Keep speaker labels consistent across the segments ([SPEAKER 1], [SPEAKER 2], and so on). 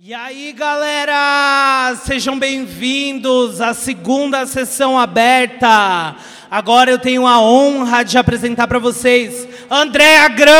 [SPEAKER 1] E aí, galera, sejam bem-vindos à segunda sessão aberta. Agora eu tenho a honra de apresentar para vocês Andréa Gran.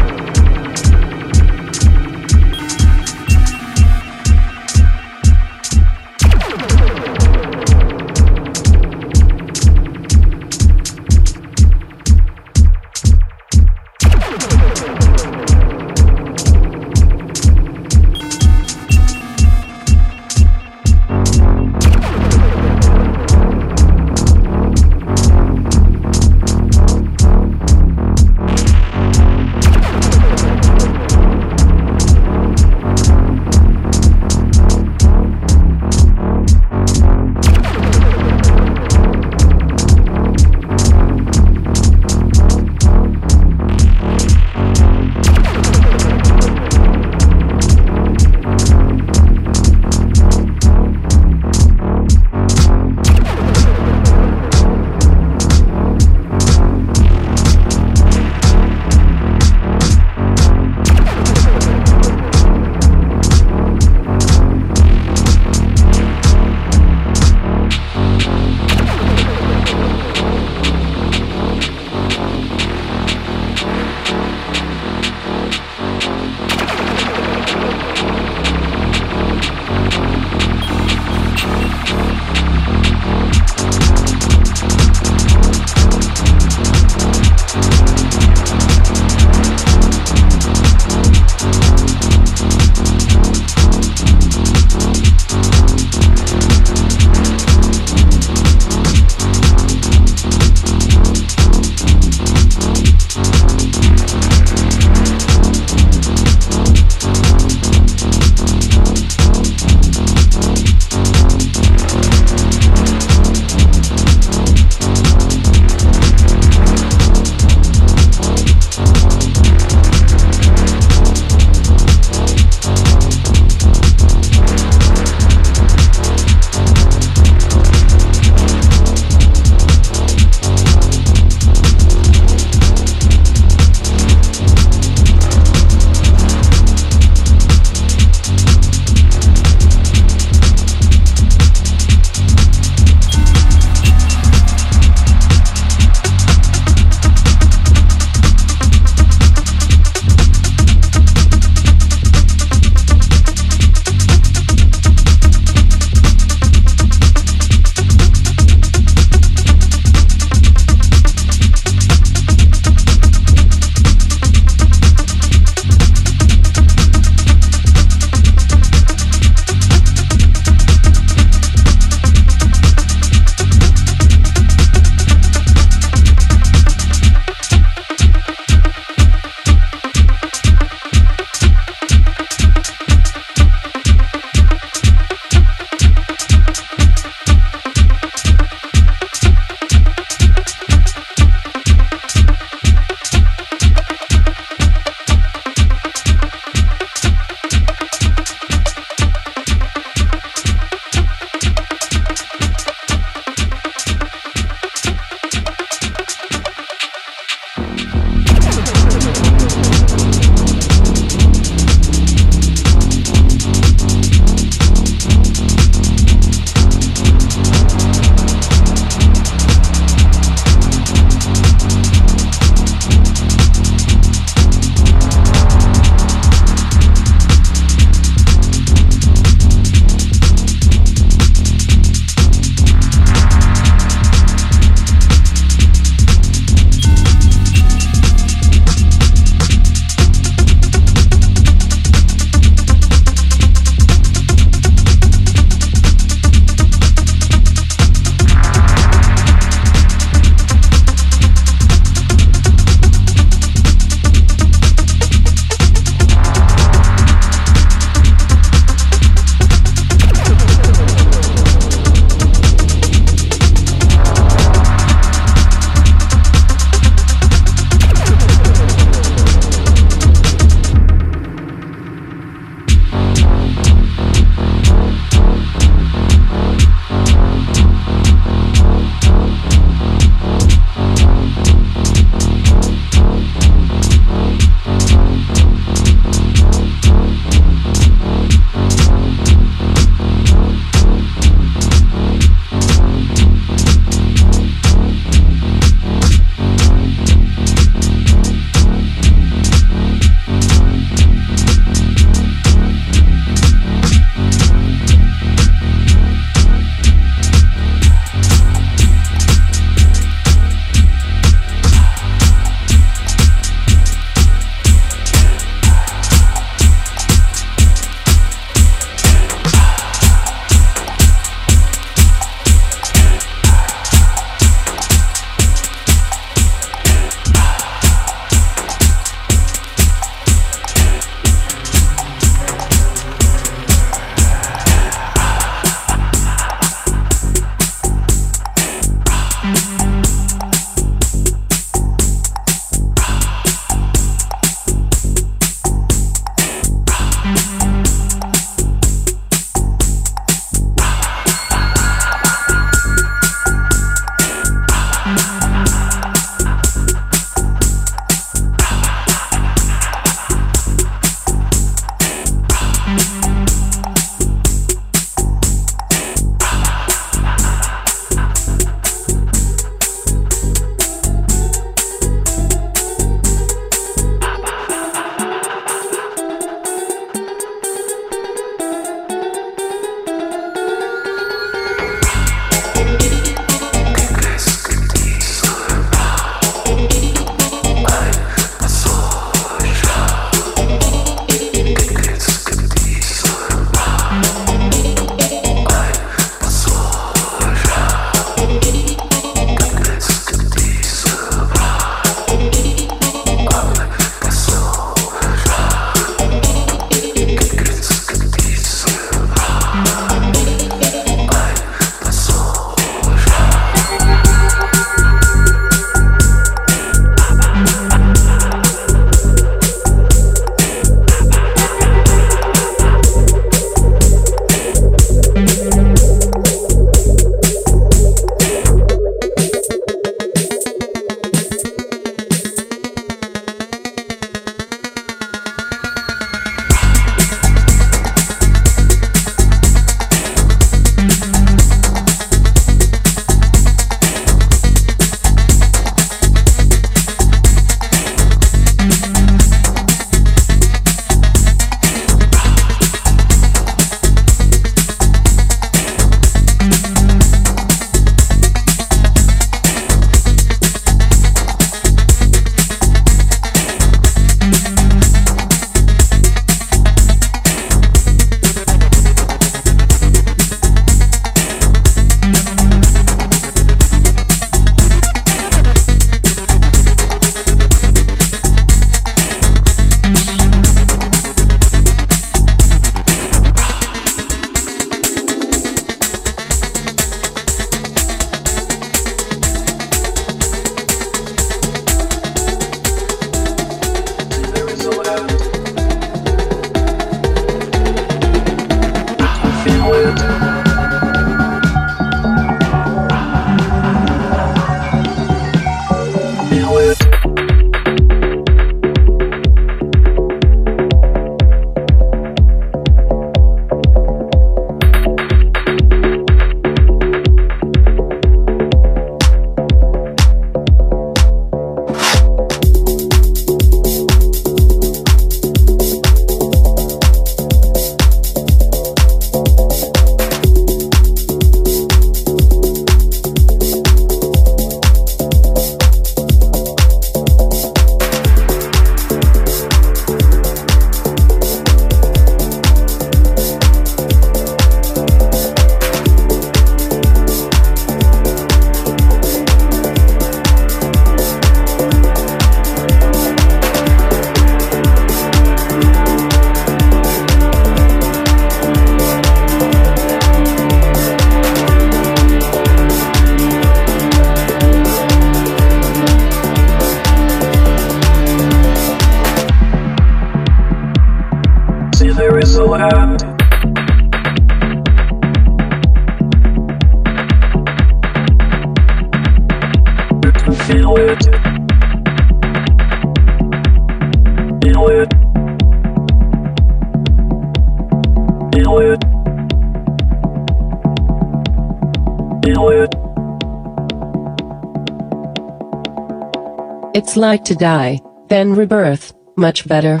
[SPEAKER 2] Like to die, then rebirth, much better.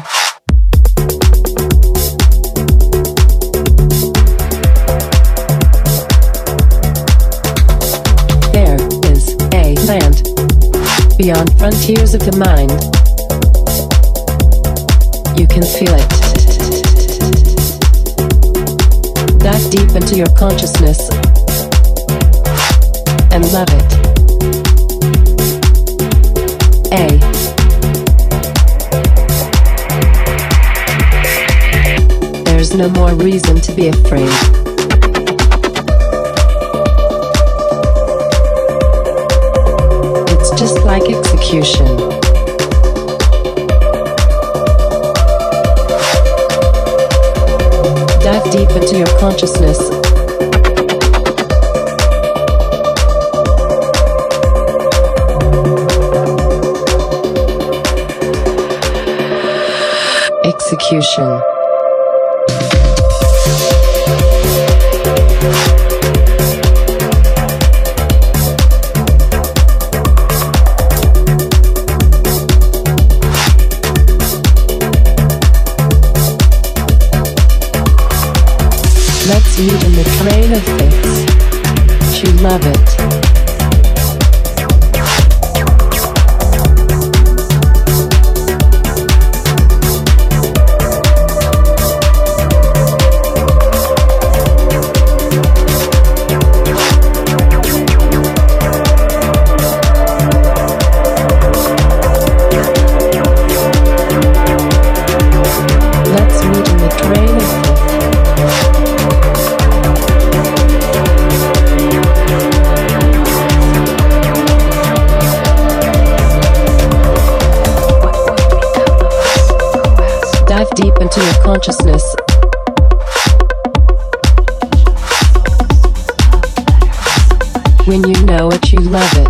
[SPEAKER 2] There is a land beyond frontiers of the mind. You can feel it. Dive deep into your consciousness and love it. No more reason to be afraid. It's just like execution. Dive deep into your consciousness execution. In the train of fix. You love it. When you know it, you love it.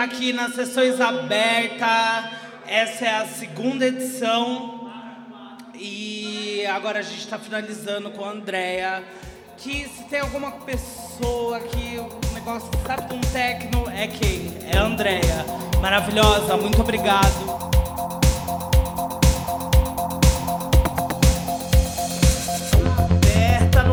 [SPEAKER 3] Está aqui nas sessões abertas. Essa é a segunda edição e agora a gente está finalizando com a Andréa. Que se tem alguma pessoa que o negócio sabe de um techno, é quem? É a Andréa. Maravilhosa, muito obrigado.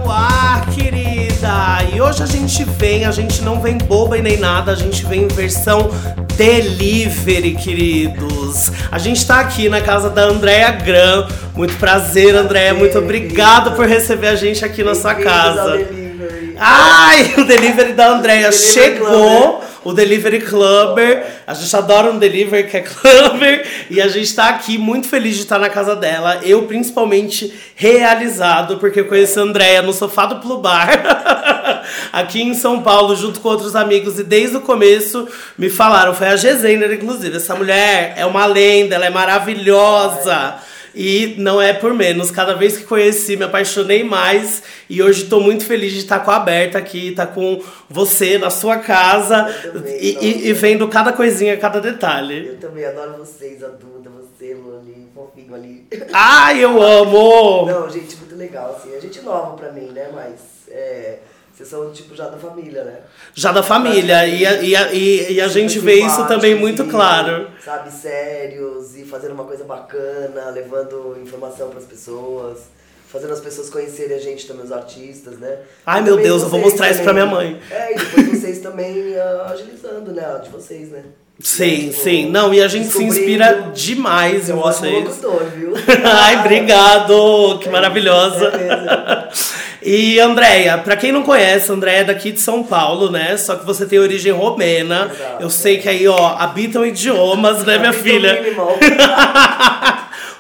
[SPEAKER 1] No ar, querida! E hoje a gente vem, a gente não vem boba e nem nada, a gente vem em versão delivery, queridos. A gente tá aqui na casa da Andréa Gran. Muito prazer, Andréa. Muito obrigado por receber a gente aqui na sua casa. Ai, o delivery da
[SPEAKER 4] Delivery
[SPEAKER 1] chegou. O Delivery Clubber. A gente adora um delivery que é Clubber. E a gente tá aqui muito feliz de estar na casa dela. Eu, principalmente, realizado, porque eu conheci a Andréia no sofá do Plu Bar. aqui em São Paulo, junto com outros amigos. E desde o começo me falaram, foi a Gezener, inclusive. Essa mulher é uma lenda, ela é maravilhosa. E não é por menos, cada vez que conheci, me apaixonei mais. E hoje estou muito feliz de estar com a Aberta aqui, estar com você na sua casa e, e- e vendo cada coisinha, cada detalhe.
[SPEAKER 4] Eu também adoro vocês, a Duda, você, Loli, fofinho ali.
[SPEAKER 1] Ai, eu amo!
[SPEAKER 4] Não, gente, muito legal, assim. A gente nova pra mim, né? Mas é, vocês são, tipo, já da família, né?
[SPEAKER 1] Já da família. E a, e a, e, e a gente
[SPEAKER 4] Super
[SPEAKER 1] vê isso também
[SPEAKER 4] simpáticos
[SPEAKER 1] muito
[SPEAKER 4] e,
[SPEAKER 1] claro.
[SPEAKER 4] Sabe, sérios e fazendo uma coisa bacana, levando informação pras pessoas. Fazendo as pessoas conhecerem a gente também, os artistas, né?
[SPEAKER 1] Ai, meu
[SPEAKER 4] também
[SPEAKER 1] Deus, eu vou mostrar isso pra
[SPEAKER 4] também.
[SPEAKER 1] minha mãe.
[SPEAKER 4] É, e depois vocês também ah, agilizando, né? a De vocês, né?
[SPEAKER 1] Sim,
[SPEAKER 4] Tipo,
[SPEAKER 1] sim. Não, e a gente se inspira demais
[SPEAKER 4] é
[SPEAKER 1] em
[SPEAKER 4] um
[SPEAKER 1] vocês.
[SPEAKER 4] locutor, viu?
[SPEAKER 1] Ai, obrigado! Que maravilhosa!
[SPEAKER 4] É mesmo.
[SPEAKER 1] E Andréia, pra quem não conhece, Andréia é daqui de São Paulo, né? Só que você tem origem romena.
[SPEAKER 4] Exato.
[SPEAKER 1] Eu sei que aí, ó, habitam idiomas, né, minha filha?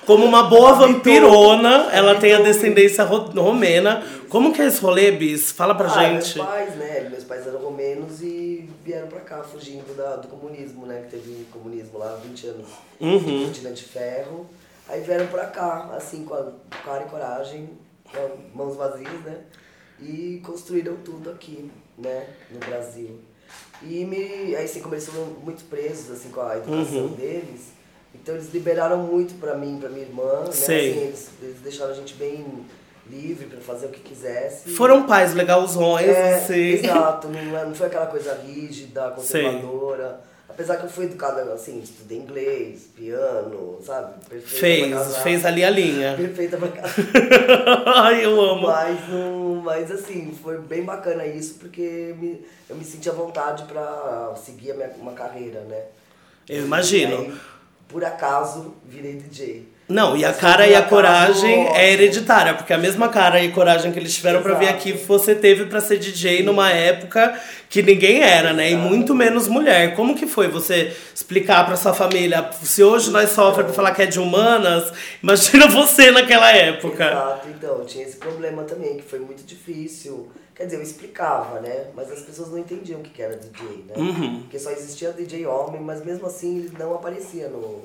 [SPEAKER 1] Como uma boa vampirona, ela tem a descendência ro- romena. Como que é esse rolê, Bis? Fala pra
[SPEAKER 4] Ah,
[SPEAKER 1] gente.
[SPEAKER 4] Meus pais, né? Meus pais eram romenos e vieram pra cá, fugindo da- do comunismo, né? Que teve comunismo lá há 20 anos.
[SPEAKER 1] Uhum.
[SPEAKER 4] Cortina de ferro. Aí vieram pra cá, assim, com a cara e coragem, mãos vazias, né? E construíram tudo aqui, né? No Brasil. E me, aí, assim, como eles foram muito presos, assim, com a educação
[SPEAKER 1] Uhum.
[SPEAKER 4] deles, então eles liberaram muito pra mim, pra minha irmã, né? Assim, eles, eles deixaram a gente bem livre pra fazer o que quisesse.
[SPEAKER 1] Foram pais legalzões,
[SPEAKER 4] É,
[SPEAKER 1] assim.
[SPEAKER 4] exato, não, é- não foi aquela coisa rígida,
[SPEAKER 1] Sei.
[SPEAKER 4] Apesar que eu fui educada assim, estudei inglês, piano, sabe? Perfeita pra
[SPEAKER 1] Fez,
[SPEAKER 4] casar.
[SPEAKER 1] fez ali a linha.
[SPEAKER 4] Perfeita pra casa.
[SPEAKER 1] Ai, eu amo.
[SPEAKER 4] Mas, não, mas assim, foi bem bacana isso, porque me, eu me senti à vontade pra seguir a minha, uma carreira, né?
[SPEAKER 1] Eu imagino.
[SPEAKER 4] Aí, por acaso, virei DJ.
[SPEAKER 1] Não, e a cara e a
[SPEAKER 4] por
[SPEAKER 1] coragem é hereditária, porque a mesma cara e coragem que eles tiveram pra vir aqui, você teve pra ser DJ numa época que ninguém era, né? E
[SPEAKER 4] Exato.
[SPEAKER 1] muito menos mulher. Como que foi você explicar pra sua família? Se hoje nós sofremos pra falar que é de humanas, imagina você naquela época.
[SPEAKER 4] Exato, então, tinha esse problema também, que foi muito difícil. Quer dizer, eu explicava, né? Mas as pessoas não entendiam o que que era DJ, né?
[SPEAKER 1] Uhum.
[SPEAKER 4] Porque só existia DJ homem, mas mesmo assim ele não aparecia no.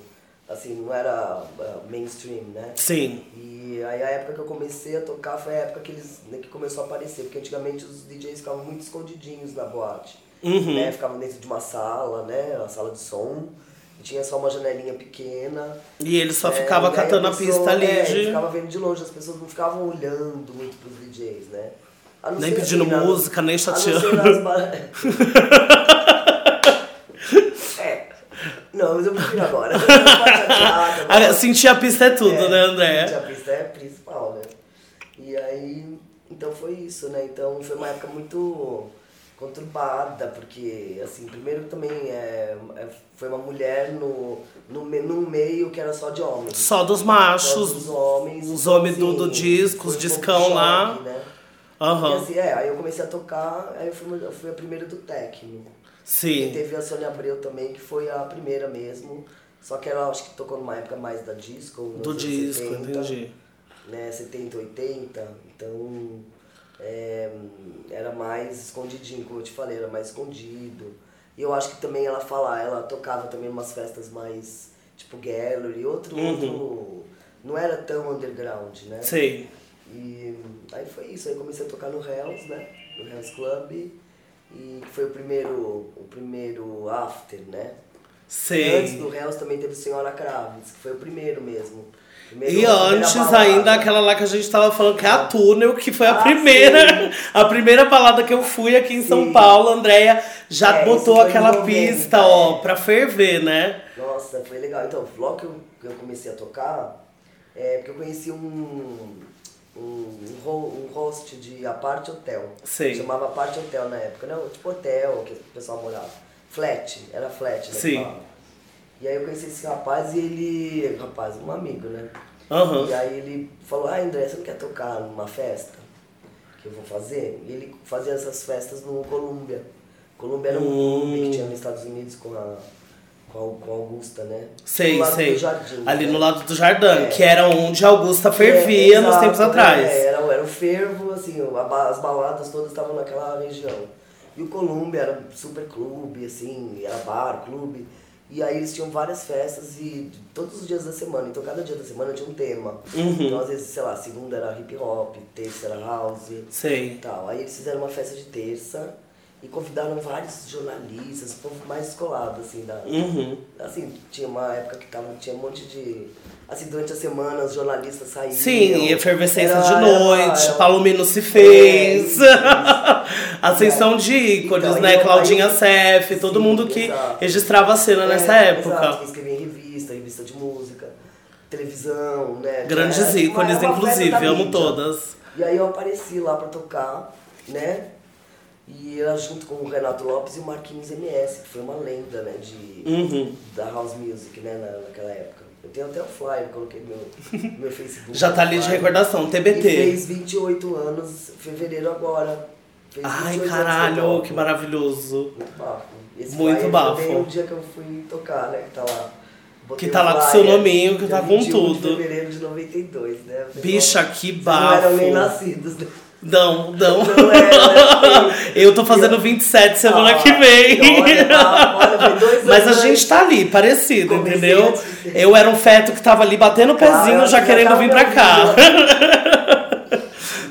[SPEAKER 4] Assim, não era ah, mainstream, né?
[SPEAKER 1] Sim.
[SPEAKER 4] E aí a época que eu comecei a tocar foi a época que eles né, que começou a aparecer, porque antigamente os DJs ficavam muito escondidinhos na boate.
[SPEAKER 1] Uhum.
[SPEAKER 4] Né? Ficavam dentro de uma sala, né? Uma sala de som. E tinha só uma janelinha pequena.
[SPEAKER 1] E ele só
[SPEAKER 4] É,
[SPEAKER 1] ficava
[SPEAKER 4] e
[SPEAKER 1] catando a,
[SPEAKER 4] pessoa-
[SPEAKER 1] pista ali
[SPEAKER 4] é,
[SPEAKER 1] de.
[SPEAKER 4] ficava vendo de longe, as pessoas não ficavam olhando muito pros DJs, né? A não
[SPEAKER 1] Nem pedindo
[SPEAKER 4] na-
[SPEAKER 1] música, nem
[SPEAKER 4] a não ser
[SPEAKER 1] chateando.
[SPEAKER 4] nas é. Não, mas eu prefiro agora.
[SPEAKER 1] Ah, Sentir a pista é tudo,
[SPEAKER 4] É,
[SPEAKER 1] né, André?
[SPEAKER 4] A pista é principal, né? E aí, então foi isso, né? Então foi uma época muito conturbada, porque, assim, primeiro também é, é- foi uma mulher no, no, num meio que era só de homens.
[SPEAKER 1] Só dos
[SPEAKER 4] Só
[SPEAKER 1] machos.
[SPEAKER 4] dos homens.
[SPEAKER 1] os homens do- do disco, os
[SPEAKER 4] um
[SPEAKER 1] discão
[SPEAKER 4] de
[SPEAKER 1] lá.
[SPEAKER 4] choque, Né?
[SPEAKER 1] Aham.
[SPEAKER 4] E assim, é, aí eu comecei a tocar, aí eu fui, eu fui a primeira do techno. E
[SPEAKER 1] Sim.
[SPEAKER 4] teve a Sônia Abreu também, que foi a primeira mesmo. Só que ela acho que tocou numa época mais da disco.
[SPEAKER 1] Do
[SPEAKER 4] anos
[SPEAKER 1] disco,
[SPEAKER 4] 70,
[SPEAKER 1] entendi.
[SPEAKER 4] Né, 70, 80. Então é, era mais escondidinho, como eu te falei, era mais escondido. E eu acho que também ela fala, ela tocava também umas festas mais tipo gallery, outro,
[SPEAKER 1] Uhum.
[SPEAKER 4] outro. Não era tão underground, né?
[SPEAKER 1] Sei.
[SPEAKER 4] E aí foi isso, aí comecei a tocar no Hells, né? No Hells Club. E que foi o primeiro, o primeiro after, né? Antes
[SPEAKER 1] Sei.
[SPEAKER 4] do Hells também teve o Senhora Kravis, que foi o primeiro mesmo. Primeiro-
[SPEAKER 1] E antes
[SPEAKER 4] balada.
[SPEAKER 1] ainda aquela lá que a gente tava falando que é a Túnel, que foi a
[SPEAKER 4] Ah,
[SPEAKER 1] primeira,
[SPEAKER 4] sim.
[SPEAKER 1] a primeira balada que eu fui aqui em São
[SPEAKER 4] Sim.
[SPEAKER 1] Paulo, a Andréia já
[SPEAKER 4] É,
[SPEAKER 1] botou aquela
[SPEAKER 4] em 90,
[SPEAKER 1] pista,
[SPEAKER 4] é.
[SPEAKER 1] ó, pra ferver, né?
[SPEAKER 4] Nossa, foi legal. Então, logo que eu, que eu comecei a tocar, é porque eu conheci um, um, um, ho- host de Aparte Hotel.
[SPEAKER 1] Sei.
[SPEAKER 4] Chamava Aparte Hotel na época. Não, tipo hotel que o pessoal morava. Flat, era flat, né?
[SPEAKER 1] Sim.
[SPEAKER 4] E aí eu conheci esse rapaz e ele. Rapaz, um amigo, né?
[SPEAKER 1] Aham.
[SPEAKER 4] E aí ele falou, ah André, você não quer tocar numa festa que eu vou fazer? E ele fazia essas festas no Columbia. Columbia era um
[SPEAKER 1] Hum.
[SPEAKER 4] clube que tinha nos Estados Unidos com a, com a, com Augusta, né?
[SPEAKER 1] Sei,
[SPEAKER 4] Do lado
[SPEAKER 1] sei.
[SPEAKER 4] do Jardim,
[SPEAKER 1] Ali
[SPEAKER 4] né?
[SPEAKER 1] no lado do Jardim,
[SPEAKER 4] É.
[SPEAKER 1] que era onde a Augusta fervia
[SPEAKER 4] É,
[SPEAKER 1] nos tempos
[SPEAKER 4] é,
[SPEAKER 1] atrás.
[SPEAKER 4] era, era o fervo, assim, as baladas todas estavam naquela região. E o Columbia era um super clube, assim, era bar, clube. E aí eles tinham várias festas e todos os dias da semana. Então cada dia da semana tinha um tema.
[SPEAKER 1] Uhum.
[SPEAKER 4] Então às vezes, sei lá, segunda era hip hop, terça era house
[SPEAKER 1] Sei.
[SPEAKER 4] e tal. Aí eles fizeram uma festa de terça e convidaram vários jornalistas, povo mais descolado, assim, da,
[SPEAKER 1] Uhum.
[SPEAKER 4] Assim, tinha uma época que tava, tinha um monte de. Assim, durante a semana os jornalistas saíam.
[SPEAKER 1] Sim, efervescência
[SPEAKER 4] Era-
[SPEAKER 1] de noite,
[SPEAKER 4] era-
[SPEAKER 1] Palomino se fez.
[SPEAKER 4] É,
[SPEAKER 1] Ascensão de ícones,
[SPEAKER 4] Então,
[SPEAKER 1] né?
[SPEAKER 4] eu-
[SPEAKER 1] Claudinha
[SPEAKER 4] aí
[SPEAKER 1] Sef, todo
[SPEAKER 4] Sim,
[SPEAKER 1] mundo que
[SPEAKER 4] exato.
[SPEAKER 1] registrava a cena nessa
[SPEAKER 4] É,
[SPEAKER 1] época.
[SPEAKER 4] Exato, escrevia em revista, revista de música, televisão, né?
[SPEAKER 1] Grandes ícones, inclusive, amo
[SPEAKER 4] mídia.
[SPEAKER 1] todas.
[SPEAKER 4] E aí eu apareci lá pra tocar, né? E era junto com o Renato Lopes e o Marquinhos MS, que foi uma lenda, né? De,
[SPEAKER 1] Uhum.
[SPEAKER 4] da house music, né? Na, naquela época. Eu tenho até o flyer, coloquei no meu, meu Facebook.
[SPEAKER 1] Já tá ali de recordação,
[SPEAKER 4] E
[SPEAKER 1] TBT.
[SPEAKER 4] fez 28 anos, fevereiro agora. Fez
[SPEAKER 1] Ai,
[SPEAKER 4] 28 anos
[SPEAKER 1] caralho, que
[SPEAKER 4] toco.
[SPEAKER 1] maravilhoso.
[SPEAKER 4] Muito bafo. Esse
[SPEAKER 1] Muito bafo.
[SPEAKER 4] Bem o dia que eu fui tocar, né? Que tá lá. Botei
[SPEAKER 1] Que tá lá com seu nominho, que tá com
[SPEAKER 4] 21
[SPEAKER 1] tudo.
[SPEAKER 4] de fevereiro de 92, né?
[SPEAKER 1] Bicha, que
[SPEAKER 4] Vocês Não eram nem
[SPEAKER 1] bafo.
[SPEAKER 4] nascidos, né?
[SPEAKER 1] Não, não.
[SPEAKER 4] Não era, né?
[SPEAKER 1] Eu tô fazendo 27 semana
[SPEAKER 4] Ah,
[SPEAKER 1] que vem.
[SPEAKER 4] olha, olha, dois
[SPEAKER 1] Mas a
[SPEAKER 4] anos
[SPEAKER 1] gente tá ali, parecido,
[SPEAKER 4] Comecei
[SPEAKER 1] entendeu? Eu era um feto que tava ali batendo o pezinho, já querendo vir pra cá.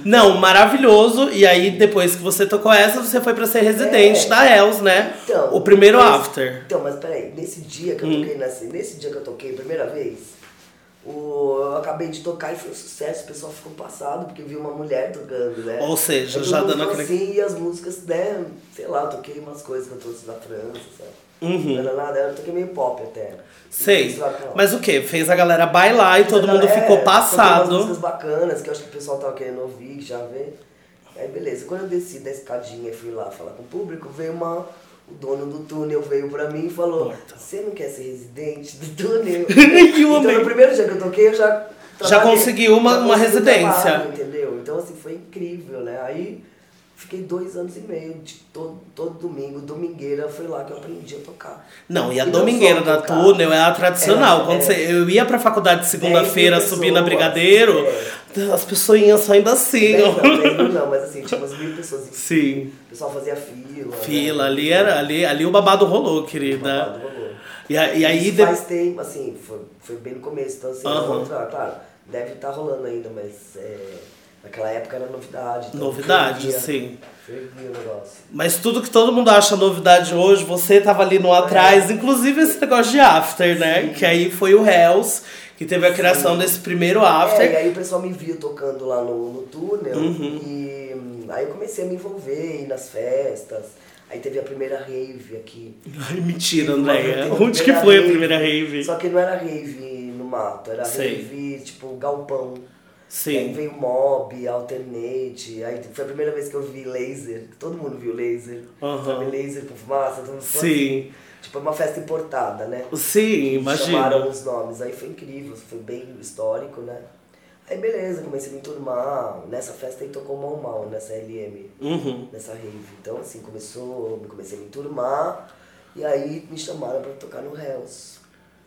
[SPEAKER 1] Não, maravilhoso. E aí, depois que você tocou essa, você foi pra ser residente
[SPEAKER 4] É.
[SPEAKER 1] da Hells, né?
[SPEAKER 4] Então,
[SPEAKER 1] o primeiro
[SPEAKER 4] mas-
[SPEAKER 1] after.
[SPEAKER 4] Então, mas peraí, nesse dia que eu
[SPEAKER 1] Hum.
[SPEAKER 4] toquei, nesse, nesse dia que eu toquei a primeira vez, o, eu acabei de tocar e foi um sucesso, o pessoal ficou passado porque viu uma mulher tocando, né?
[SPEAKER 1] Ou seja,
[SPEAKER 4] todo
[SPEAKER 1] já dando aquele-
[SPEAKER 4] Assim, e as músicas, né? Sei lá, eu toquei umas coisas que eu trouxe da França, sabe?
[SPEAKER 1] Uhum.
[SPEAKER 4] Não era nada, eu toquei meio pop até.
[SPEAKER 1] Sei. Mas o que? Fez a galera bailar e todo mundo
[SPEAKER 4] É,
[SPEAKER 1] ficou
[SPEAKER 4] umas
[SPEAKER 1] passado.
[SPEAKER 4] músicas bacanas que eu acho que o pessoal tava querendo ouvir, que já vê. Aí beleza, quando eu desci da escadinha e fui lá falar com o público, veio uma. O dono do túnel veio pra mim e falou. Você não quer ser residente do túnel?
[SPEAKER 1] O
[SPEAKER 4] então no primeiro dia que eu toquei, eu já.
[SPEAKER 1] Já conseguiu uma-
[SPEAKER 4] já
[SPEAKER 1] uma
[SPEAKER 4] consegui um
[SPEAKER 1] residência.
[SPEAKER 4] trabalho, entendeu? Então assim, foi incrível, né? Aí fiquei dois anos e meio, de todo, todo domingo, domingueira, foi lá que eu aprendi a tocar.
[SPEAKER 1] Não, e a
[SPEAKER 4] E não
[SPEAKER 1] domingueira da
[SPEAKER 4] tocar.
[SPEAKER 1] túnel é a tradicional.
[SPEAKER 4] Era-
[SPEAKER 1] Quando
[SPEAKER 4] era-
[SPEAKER 1] você, eu ia pra faculdade de segunda-feira, subir na Brigadeiro, as pessoas iam saindo assim,
[SPEAKER 4] não, mil não, mas assim, tinha umas mil pessoas.
[SPEAKER 1] Sim.
[SPEAKER 4] O pessoal fazia fila.
[SPEAKER 1] Fila,
[SPEAKER 4] né?
[SPEAKER 1] ali era, ali, ali o babado rolou, querida.
[SPEAKER 4] Babado rolou.
[SPEAKER 1] E, a- e aí
[SPEAKER 4] Isso
[SPEAKER 1] de-
[SPEAKER 4] faz tempo, assim, foi, foi bem no começo, então assim, outra, claro, deve estar rolando ainda, mas é, naquela época era novidade. então
[SPEAKER 1] Novidade,
[SPEAKER 4] fervia,
[SPEAKER 1] sim.
[SPEAKER 4] Fervia o negócio.
[SPEAKER 1] Mas tudo que todo mundo acha novidade hoje, você tava ali no atrás, inclusive esse negócio de after, né? Que aí foi o Hells, que teve a criação desse primeiro
[SPEAKER 4] É, e
[SPEAKER 1] after.
[SPEAKER 4] aí o pessoal me viu tocando lá no, no túnel
[SPEAKER 1] Uhum.
[SPEAKER 4] e hum, aí eu comecei a me envolver, ir nas festas. Aí teve a primeira rave aqui.
[SPEAKER 1] Ai, mentira, Andréia. Onde que foi a primeira rave?
[SPEAKER 4] Só que não era rave no mato, era
[SPEAKER 1] Sei.
[SPEAKER 4] rave tipo galpão. Aí
[SPEAKER 1] Sim.
[SPEAKER 4] veio Mob, Alternate, aí foi a primeira vez que eu vi laser, todo mundo viu laser.
[SPEAKER 1] Aham.
[SPEAKER 4] Sabe, laser com fumaça, todo mundo
[SPEAKER 1] Sim.
[SPEAKER 4] assim. Tipo, é uma festa importada, né?
[SPEAKER 1] Sim,
[SPEAKER 4] Chamaram
[SPEAKER 1] imagina.
[SPEAKER 4] os nomes, aí foi incrível, foi bem histórico, né? Aí beleza, comecei a me enturmar. Nessa festa aí tocou Mal Mal, nessa LM,
[SPEAKER 1] Uhum.
[SPEAKER 4] nessa rave. Então assim, começou, comecei a me enturmar e aí me chamaram pra tocar no Hells.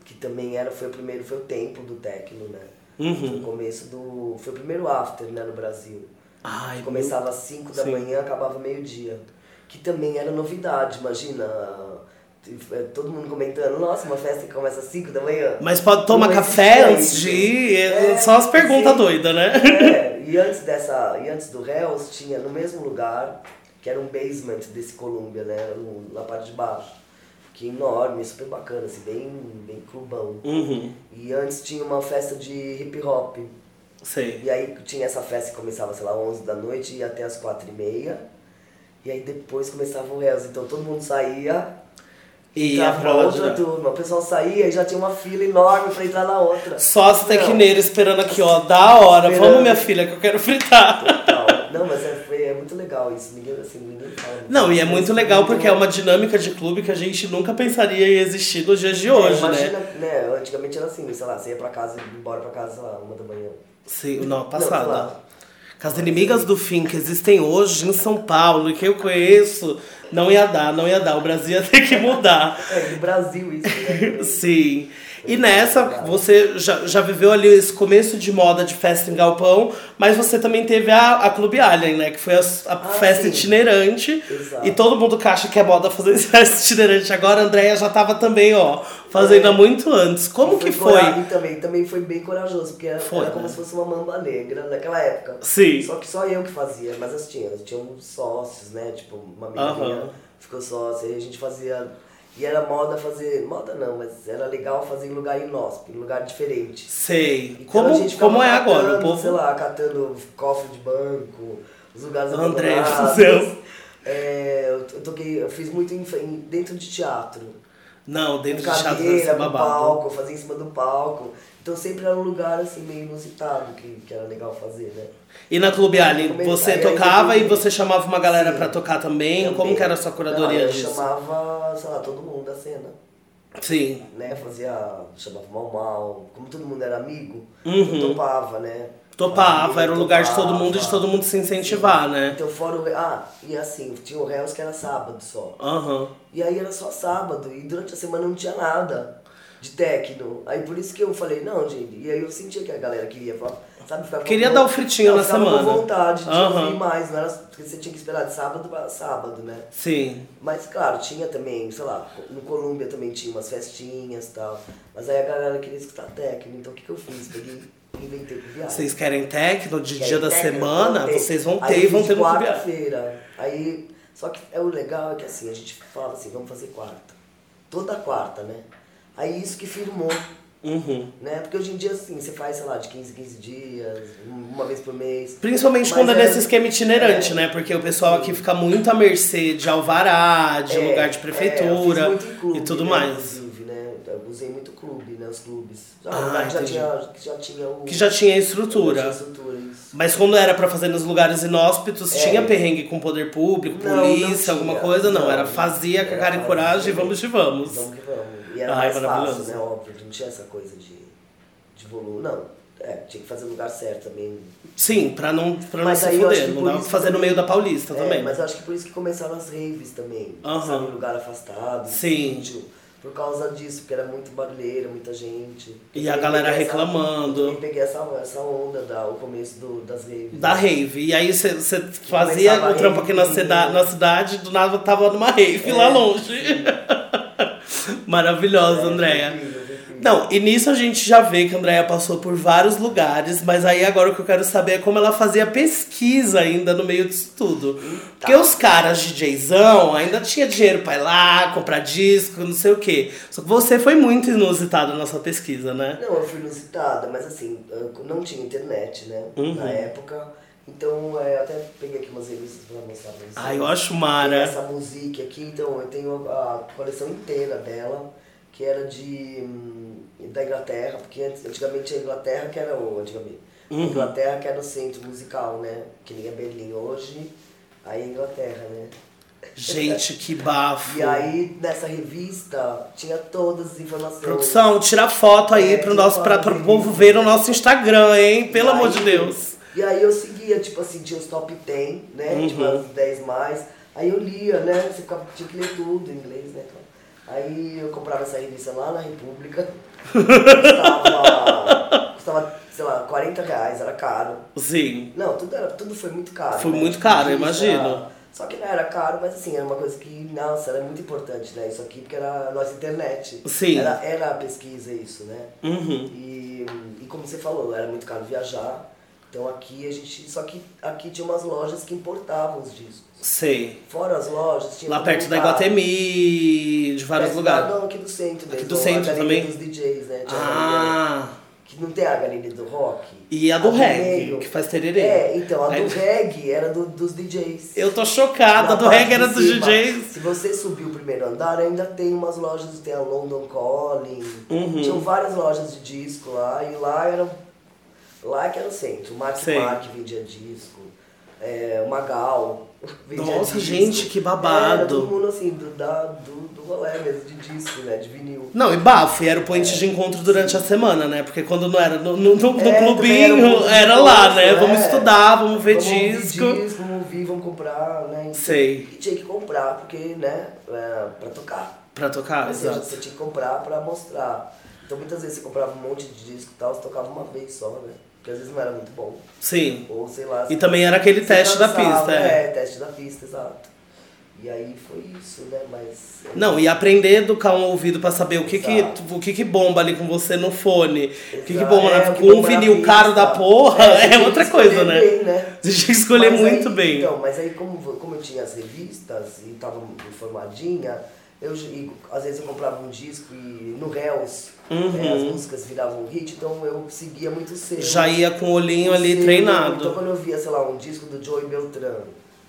[SPEAKER 4] Que também era, foi o primeiro, foi o tempo do techno, né?
[SPEAKER 1] Uhum.
[SPEAKER 4] Foi o começo do. Foi o primeiro after, né, no Brasil.
[SPEAKER 1] Ai,
[SPEAKER 4] Começava às 5 da
[SPEAKER 1] Sim.
[SPEAKER 4] manhã, acabava meio-dia. Que também era novidade, imagina. Eh, Todo mundo comentando, nossa, uma festa que começa às 5 da manhã.
[SPEAKER 1] Mas pode tomar café antes de ir?
[SPEAKER 4] É,
[SPEAKER 1] Só as perguntas
[SPEAKER 4] sim.
[SPEAKER 1] doidas, né?
[SPEAKER 4] É, e antes dessa. E antes do Hells tinha no mesmo lugar, que era um basement desse Columbia, né? na parte de baixo. Que enorme, super bacana, assim, bem, bem clubão.
[SPEAKER 1] Uhum.
[SPEAKER 4] E antes tinha uma festa de hip hop.
[SPEAKER 1] Sei.
[SPEAKER 4] E aí tinha essa festa que começava, sei lá, 11 da noite e até as 4 e meia. E aí depois começava o Hells. Então todo mundo saía
[SPEAKER 1] E a
[SPEAKER 4] pra outra turma. O pessoal saía e já tinha uma fila enorme pra entrar na outra.
[SPEAKER 1] Só as
[SPEAKER 4] Não.
[SPEAKER 1] tequineiras esperando aqui, ó. Da hora.
[SPEAKER 4] Esperando.
[SPEAKER 1] Vamos, minha filha, que eu quero fritar.
[SPEAKER 4] Não, não, mas é, foi- é muito legal isso. Ninguém, assim, ninguém fala.
[SPEAKER 1] Não, e é muito legal porque é uma dinâmica de clube que a gente nunca pensaria em existir nos dias de hoje,
[SPEAKER 4] é, imagina,
[SPEAKER 1] né?
[SPEAKER 4] né? Antigamente era assim, sei lá, você ia pra casa, ia embora pra casa, sei lá, uma da manhã.
[SPEAKER 1] Sim, não,
[SPEAKER 4] Não,
[SPEAKER 1] passada. Com as inimigas do fim que existem hoje em São Paulo e que eu conheço, não ia dar, não ia dar. O Brasil ia ter que mudar.
[SPEAKER 4] É, no Brasil isso, né?
[SPEAKER 1] Sim. E nessa, você já, já viveu ali esse começo de moda de festa em galpão, mas você também teve a, a Clube Alien, né? Que foi a, a
[SPEAKER 4] Ah,
[SPEAKER 1] festa
[SPEAKER 4] sim.
[SPEAKER 1] itinerante.
[SPEAKER 4] Exato.
[SPEAKER 1] E todo mundo que acha que é moda fazer festa itinerante. Agora a Andrea já tava também, ó, fazendo há muito antes. Como que foi?
[SPEAKER 4] cora- E também, também foi bem corajoso, porque era,
[SPEAKER 1] Foi,
[SPEAKER 4] era como
[SPEAKER 1] né?
[SPEAKER 4] se fosse uma mamba negra naquela época.
[SPEAKER 1] Sim.
[SPEAKER 4] Só que só eu que fazia, mas as tinha, tinha uns sócios, né? Tipo, uma amiga
[SPEAKER 1] Aham.
[SPEAKER 4] minha ficou sócia, aí a gente fazia. E era moda fazer. Moda não, mas era legal fazer em lugar inóspito, em lugar diferente.
[SPEAKER 1] Sei.
[SPEAKER 4] Então
[SPEAKER 1] como
[SPEAKER 4] a gente ficava
[SPEAKER 1] como é agora? O povo.
[SPEAKER 4] Sei lá, catando cofre de banco, os lugares
[SPEAKER 1] André do.
[SPEAKER 4] É, eu toquei, eu fiz muito em, dentro de teatro.
[SPEAKER 1] Não, dentro de teatro deve ser babado.
[SPEAKER 4] palco, eu fazia em cima do palco. Então sempre era um lugar assim meio inusitado que, que era legal fazer, né?
[SPEAKER 1] E na Clube Alien, você
[SPEAKER 4] aí- aí
[SPEAKER 1] tocava
[SPEAKER 4] eu-
[SPEAKER 1] e você chamava uma galera pra tocar também?
[SPEAKER 4] Também.
[SPEAKER 1] Como que era a sua curadoria
[SPEAKER 4] Não, eu
[SPEAKER 1] disso?
[SPEAKER 4] chamava, sei lá, todo mundo da cena.
[SPEAKER 1] Sim.
[SPEAKER 4] Né? Fazia, chamava mal mal. Como todo mundo era amigo,
[SPEAKER 1] Uhum.
[SPEAKER 4] eu topava, né?
[SPEAKER 1] Topava, era o lugar de todo mundo, de todo mundo se incentivar,
[SPEAKER 4] Sim.
[SPEAKER 1] né?
[SPEAKER 4] Então fora o... Ah, e assim, tinha o Hells que era sábado só.
[SPEAKER 1] Aham.
[SPEAKER 4] E aí era só sábado, e durante a semana não tinha nada. de techno. Aí por isso que eu falei, não, gente. E aí eu sentia que a galera queria falar, sabe,
[SPEAKER 1] Queria dar o fritinho
[SPEAKER 4] não,
[SPEAKER 1] na semana.
[SPEAKER 4] com vontade de
[SPEAKER 1] Aham.
[SPEAKER 4] ouvir mais, não era porque você tinha que esperar de sábado pra sábado, né?
[SPEAKER 1] Sim.
[SPEAKER 4] Mas claro, tinha também, sei lá, no Colômbia também tinha umas festinhas e tal. Mas aí a galera queria escutar techno, então o que, que eu fiz? Peguei, inventei viagem.
[SPEAKER 1] Vocês querem tecno de
[SPEAKER 4] Querem
[SPEAKER 1] dia da
[SPEAKER 4] techno?
[SPEAKER 1] semana? Vocês vão ter e vão ter muito
[SPEAKER 4] quarta-feira. Aí, só que é o legal é que assim, a gente falava assim, vamos fazer quarta. Toda quarta, né? Aí isso que firmou,
[SPEAKER 1] Uhum.
[SPEAKER 4] né? Porque hoje em dia, assim, você faz, sei lá, de 15 em 15 dias, uma vez por mês.
[SPEAKER 1] Principalmente
[SPEAKER 4] Mas
[SPEAKER 1] quando é
[SPEAKER 4] é-
[SPEAKER 1] nesse esquema itinerante,
[SPEAKER 4] é.
[SPEAKER 1] né? Porque o pessoal aqui fica muito à mercê de alvará, de
[SPEAKER 4] É,
[SPEAKER 1] lugar de
[SPEAKER 4] é,
[SPEAKER 1] prefeitura
[SPEAKER 4] clube,
[SPEAKER 1] e tudo
[SPEAKER 4] né,
[SPEAKER 1] mais.
[SPEAKER 4] Inclusive, né? Eu usei muito clube, né? Os clubes. Já,
[SPEAKER 1] Ah,
[SPEAKER 4] um lugar que já tinha, que já tinha o.
[SPEAKER 1] Que já tinha
[SPEAKER 4] já
[SPEAKER 1] estrutura.
[SPEAKER 4] tinha estrutura, isso.
[SPEAKER 1] Mas quando era pra fazer nos lugares inóspitos,
[SPEAKER 4] É.
[SPEAKER 1] tinha perrengue com poder público,
[SPEAKER 4] Não, não
[SPEAKER 1] polícia,
[SPEAKER 4] tinha.
[SPEAKER 1] alguma coisa? Não,
[SPEAKER 4] Não.
[SPEAKER 1] era fazia com a cara e coragem,
[SPEAKER 4] fazer.
[SPEAKER 1] vamos de vamos.
[SPEAKER 4] Vamos que vamos. E era
[SPEAKER 1] Ai,
[SPEAKER 4] mais
[SPEAKER 1] maravilhoso.
[SPEAKER 4] fácil, né? Óbvio, não tinha essa coisa de, de volume. Não, é, tinha que fazer no lugar certo também.
[SPEAKER 1] Sim, pra não, pra não se fuder.
[SPEAKER 4] que
[SPEAKER 1] Não dava pra fazer no
[SPEAKER 4] também-
[SPEAKER 1] meio da Paulista
[SPEAKER 4] É,
[SPEAKER 1] também.
[SPEAKER 4] mas eu acho que por isso que começaram as raves também.
[SPEAKER 1] Aham.
[SPEAKER 4] Sabe, em lugar afastado,
[SPEAKER 1] Sim.
[SPEAKER 4] sítio. Por causa disso, porque era muito barulheira, muita gente.
[SPEAKER 1] E
[SPEAKER 4] Eu
[SPEAKER 1] a galera
[SPEAKER 4] peguei essa-
[SPEAKER 1] reclamando.
[SPEAKER 4] eu peguei essa, essa onda, da, o começo do, das raves.
[SPEAKER 1] Da
[SPEAKER 4] né?
[SPEAKER 1] rave. E aí você fazia o trampo
[SPEAKER 4] a
[SPEAKER 1] aqui na, cida, na cidade, do nada tava numa rave
[SPEAKER 4] É,
[SPEAKER 1] lá longe. Maravilhosa,
[SPEAKER 4] É,
[SPEAKER 1] Andréia.
[SPEAKER 4] foi incrível.
[SPEAKER 1] Não, e nisso a gente já vê que a Andrea passou por vários lugares, mas aí agora o que eu quero saber é como ela fazia pesquisa ainda no meio disso tudo. Porque os caras DJzão ainda tinha dinheiro pra ir lá, comprar disco, não sei o quê. Só que você foi muito inusitada na sua pesquisa, né?
[SPEAKER 4] Não, eu fui inusitada, mas assim, não tinha internet, né?
[SPEAKER 1] Uhum.
[SPEAKER 4] Na época. Então, é, eu até peguei aqui umas revistas pra mostrar pra vocês.
[SPEAKER 1] Ai, eu acho mara.
[SPEAKER 4] essa música aqui, então eu tenho a coleção inteira dela, que era de hum, da Inglaterra, porque antigamente a Inglaterra que era o antigamente. A
[SPEAKER 1] Uhum.
[SPEAKER 4] Inglaterra que era o centro musical, né? Que nem é Berlim hoje, aí é Inglaterra, né?
[SPEAKER 1] Gente, que bafo.
[SPEAKER 4] E aí nessa revista tinha todas as informações.
[SPEAKER 1] Produção, tira foto aí
[SPEAKER 4] É,
[SPEAKER 1] pro nosso, pra, pro povo ver no nosso Instagram, hein? Pelo
[SPEAKER 4] E
[SPEAKER 1] amor
[SPEAKER 4] aí-
[SPEAKER 1] de Deus.
[SPEAKER 4] E aí eu seguia, tipo assim, tinha os top 10, né?
[SPEAKER 1] Uhum.
[SPEAKER 4] Tipo, as 10 mais. Aí eu lia, né? Você ficava, tinha que ler tudo em inglês, né? Aí eu comprava essa revista lá na República. custava, custava, sei lá, 40 reais, era caro.
[SPEAKER 1] Sim.
[SPEAKER 4] Não, tudo, era, tudo foi muito caro.
[SPEAKER 1] Foi
[SPEAKER 4] né?
[SPEAKER 1] muito caro,
[SPEAKER 4] Revista,
[SPEAKER 1] imagino.
[SPEAKER 4] Só que não era caro, mas assim, era uma coisa que, nossa, era muito importante, né? Isso aqui, porque era a nossa internet.
[SPEAKER 1] Sim.
[SPEAKER 4] Era, era a pesquisa isso, né?
[SPEAKER 1] Uhum.
[SPEAKER 4] E, e como você falou, era muito caro viajar. Então aqui a gente. Só que aqui tinha umas lojas que importavam os discos.
[SPEAKER 1] Sei.
[SPEAKER 4] Fora as lojas, tinha.
[SPEAKER 1] Lá perto da. Iguatemi, de vários
[SPEAKER 4] Perto
[SPEAKER 1] lugares.
[SPEAKER 4] da- Não, aqui do centro mesmo.
[SPEAKER 1] do centro
[SPEAKER 4] a
[SPEAKER 1] também?
[SPEAKER 4] dos DJs, né? Tinha a
[SPEAKER 1] Ah,
[SPEAKER 4] Que não tem a galeria do rock.
[SPEAKER 1] E a do reggae,
[SPEAKER 4] meio.
[SPEAKER 1] que faz tererê.
[SPEAKER 4] É, então, a do reggae era do, dos DJs.
[SPEAKER 1] eu tô chocada,
[SPEAKER 4] Na
[SPEAKER 1] do reggae era dos DJs.
[SPEAKER 4] Se você subir o primeiro andar, ainda tem umas lojas, tem a London Calling,
[SPEAKER 1] Uhum.
[SPEAKER 4] tinham várias lojas de disco lá, e lá era. Lá que era o centro. O Mark
[SPEAKER 1] Sei.
[SPEAKER 4] Mark vendia disco, é, o Magal vendia
[SPEAKER 1] Nossa,
[SPEAKER 4] disco.
[SPEAKER 1] gente, que babado.
[SPEAKER 4] Era todo mundo assim, do, da, do, do rolê mesmo, de disco, né? De vinil.
[SPEAKER 1] Não, e bafo, e era o point de encontro durante a semana, né? Porque quando não era no, no, no- no
[SPEAKER 4] É, era um
[SPEAKER 1] clubinho,
[SPEAKER 4] ponto de
[SPEAKER 1] era lá, né? Vamos
[SPEAKER 4] é.
[SPEAKER 1] estudar, vamos ver
[SPEAKER 4] vamos
[SPEAKER 1] disco.
[SPEAKER 4] Ouvir disco, vamos ouvir, vamos comprar, né? Então,
[SPEAKER 1] Sei.
[SPEAKER 4] E tinha que comprar, porque, né? É, pra tocar.
[SPEAKER 1] Pra tocar,
[SPEAKER 4] Ou seja,
[SPEAKER 1] exato.
[SPEAKER 4] você tinha que comprar pra mostrar. Então muitas vezes você comprava um monte de disco e tal, você tocava uma vez só, né? Porque às vezes não era muito bom.
[SPEAKER 1] Sim.
[SPEAKER 4] Ou sei lá.
[SPEAKER 1] E também era aquele teste da pista, é.
[SPEAKER 4] É, teste da pista, exato. E aí foi isso, né? Mas.
[SPEAKER 1] Não, e aprender a educar um ouvido pra saber o que que,
[SPEAKER 4] Exato.
[SPEAKER 1] o que que bomba ali com você no fone. O que que
[SPEAKER 4] Exato.
[SPEAKER 1] bomba
[SPEAKER 4] É,
[SPEAKER 1] na, com um vinil caro da porra,
[SPEAKER 4] É,
[SPEAKER 1] é, outra coisa, né?
[SPEAKER 4] bem, né?
[SPEAKER 1] Você tinha que escolher
[SPEAKER 4] Mas
[SPEAKER 1] muito
[SPEAKER 4] aí-
[SPEAKER 1] bem.
[SPEAKER 4] Então, mas aí como, como eu tinha as revistas e tava informadinha, eu, e, às vezes eu comprava um disco e no Hells
[SPEAKER 1] Uhum.
[SPEAKER 4] as músicas viravam hit, então eu seguia muito cedo.
[SPEAKER 1] Já ia com o olhinho ali
[SPEAKER 4] selo.
[SPEAKER 1] treinado.
[SPEAKER 4] Então quando eu via, sei lá, um disco do Joey Beltran,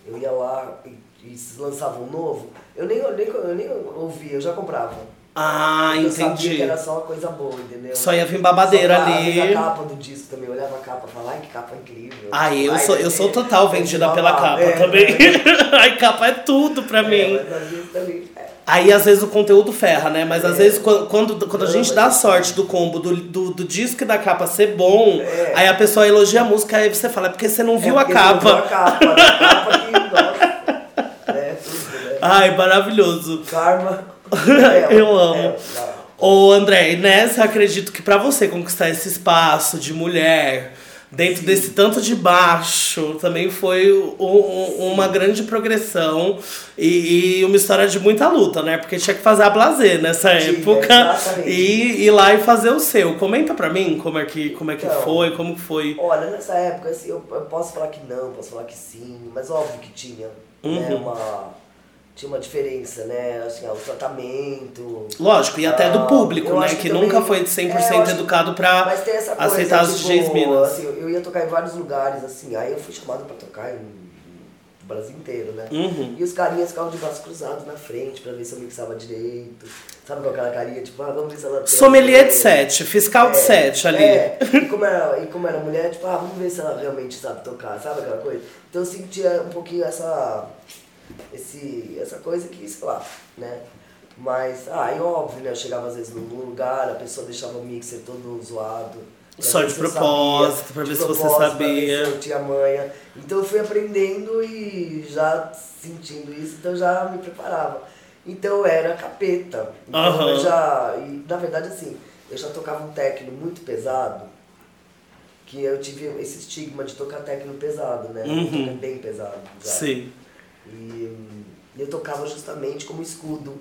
[SPEAKER 4] eu ia lá e, e lançava um novo, eu nem, eu nem, eu nem ouvia, eu já comprava.
[SPEAKER 1] Ah,
[SPEAKER 4] Porque Eu sabia
[SPEAKER 1] entendi.
[SPEAKER 4] que era só uma coisa boa, entendeu?
[SPEAKER 1] Só ia vir babadeira
[SPEAKER 4] Só
[SPEAKER 1] ali.
[SPEAKER 4] A capa do disco também, eu olhava a capa e falava, ai que capa incrível.
[SPEAKER 1] Ah, eu
[SPEAKER 4] Ai,
[SPEAKER 1] sou, eu
[SPEAKER 4] é-
[SPEAKER 1] sou total
[SPEAKER 4] é
[SPEAKER 1] vendida pela capa
[SPEAKER 4] É,
[SPEAKER 1] também.
[SPEAKER 4] é.
[SPEAKER 1] Ai, capa é tudo pra
[SPEAKER 4] É,
[SPEAKER 1] mim.
[SPEAKER 4] mas às vezes também. É.
[SPEAKER 1] Aí às vezes o conteúdo ferra, né? Mas às
[SPEAKER 4] É.
[SPEAKER 1] vezes quando, quando, a gente dá
[SPEAKER 4] assim-
[SPEAKER 1] sorte do combo do, do, do disco e da capa ser bom,
[SPEAKER 4] É.
[SPEAKER 1] aí a pessoa elogia a música, aí você fala, é porque você não viu
[SPEAKER 4] É
[SPEAKER 1] a
[SPEAKER 4] você não viu
[SPEAKER 1] capa.
[SPEAKER 4] A capa, a capa que, nossa, é tudo, né?
[SPEAKER 1] Ai, maravilhoso.
[SPEAKER 4] Karma.
[SPEAKER 1] Eu amo.
[SPEAKER 4] É, não.
[SPEAKER 1] Ô André, nessa acredito que pra você conquistar esse espaço de mulher, dentro desse tanto de baixo, também foi u- u- uma grande progressão e, e uma história de muita luta, né? Porque tinha que fazer a blazer nessa
[SPEAKER 4] Tinha,
[SPEAKER 1] época e ir lá e fazer o seu. Comenta pra mim como é que, como é que
[SPEAKER 4] Então,
[SPEAKER 1] foi, como que foi.
[SPEAKER 4] Olha, nessa época, assim, eu, eu posso falar que não, posso falar que sim, mas óbvio que tinha, né,
[SPEAKER 1] Uhum.
[SPEAKER 4] uma... Tinha uma diferença, né? Assim, ah, o tratamento.
[SPEAKER 1] Lógico, e até do
[SPEAKER 4] Ah,
[SPEAKER 1] público, né? Que,
[SPEAKER 4] que
[SPEAKER 1] nunca
[SPEAKER 4] também-
[SPEAKER 1] foi
[SPEAKER 4] é,
[SPEAKER 1] 100%
[SPEAKER 4] eu acho-
[SPEAKER 1] educado pra
[SPEAKER 4] coisa,
[SPEAKER 1] aceitar os
[SPEAKER 4] tipo,
[SPEAKER 1] DJs Minas.
[SPEAKER 4] Assim, eu ia tocar em vários lugares, assim, aí eu fui chamado pra tocar em, no Brasil inteiro, né?
[SPEAKER 1] Uhum.
[SPEAKER 4] E os carinhas ficavam de braços cruzados na frente pra ver se eu mixava direito. Sabe com aquela carinha, tipo, ah, vamos ver se ela tem.
[SPEAKER 1] Sommelier de set, fiscal de
[SPEAKER 4] É,
[SPEAKER 1] set ali.
[SPEAKER 4] É, e como, era, e como era mulher, tipo, ah, vamos ver se ela realmente sabe tocar, sabe aquela coisa? Então eu sentia um pouquinho essa. Esse, essa coisa que, sei lá, né? Mas, ah, e óbvio, né? Eu chegava às vezes num lugar, a pessoa deixava o mixer todo zoado.
[SPEAKER 1] Só de propósito,
[SPEAKER 4] sabia,
[SPEAKER 1] pra ver se você
[SPEAKER 4] pra
[SPEAKER 1] sabia.
[SPEAKER 4] ver se eu tinha manha. Então eu fui aprendendo e já sentindo isso, então eu já me preparava. Então eu era capeta. Então
[SPEAKER 1] Aham.
[SPEAKER 4] eu já. E, na verdade, assim, eu já tocava um techno muito pesado, que eu tive esse estigma de tocar techno pesado, né?
[SPEAKER 1] Uhum.
[SPEAKER 4] Bem pesado. já.
[SPEAKER 1] Sim.
[SPEAKER 4] E eu tocava justamente como escudo.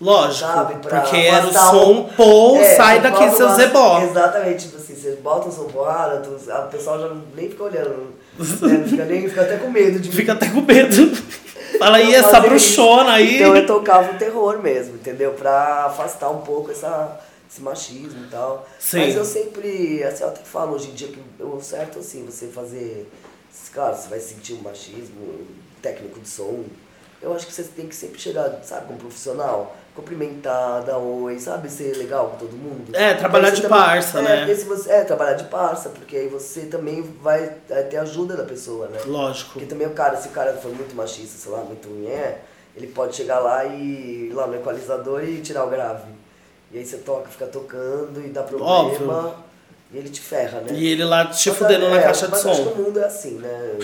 [SPEAKER 1] Lógico,
[SPEAKER 4] Sabe,
[SPEAKER 1] porque era o som, pô,
[SPEAKER 4] É,
[SPEAKER 1] sai daqui seu
[SPEAKER 4] uma-
[SPEAKER 1] zebó.
[SPEAKER 4] Exatamente, tipo assim, você bota um som porrada, tu- a pessoa já nem fica olhando. né? Fica nem fica até com medo de
[SPEAKER 1] Fica até com medo. Fala aí, essa bruxona
[SPEAKER 4] isso.
[SPEAKER 1] aí.
[SPEAKER 4] Então eu tocava o terror mesmo, entendeu? Pra afastar um pouco essa, esse machismo e tal.
[SPEAKER 1] Sim.
[SPEAKER 4] Mas eu sempre, assim, eu até falo hoje em dia que o certo assim, você fazer. Claro, você vai sentir um machismo, técnico de som. Eu acho que você tem que sempre chegar, sabe, como profissional, cumprimentar, dar oi, sabe, ser legal com todo mundo.
[SPEAKER 1] É, trabalhar de
[SPEAKER 4] também-
[SPEAKER 1] parça,
[SPEAKER 4] é,
[SPEAKER 1] né?
[SPEAKER 4] você, é, trabalhar de parça, porque aí você também vai é, ter ajuda da pessoa, né?
[SPEAKER 1] Lógico.
[SPEAKER 4] Porque também o cara, se o cara for muito machista, sei lá, muito é, ele pode chegar lá e ir lá no equalizador e tirar o grave. E aí você toca, fica tocando e dá problema.
[SPEAKER 1] Óbvio.
[SPEAKER 4] E ele te ferra, né?
[SPEAKER 1] E ele lá te
[SPEAKER 4] Mas,
[SPEAKER 1] fudendo na
[SPEAKER 4] é,
[SPEAKER 1] caixa de
[SPEAKER 4] mas acho que
[SPEAKER 1] som.
[SPEAKER 4] o mundo é assim, né?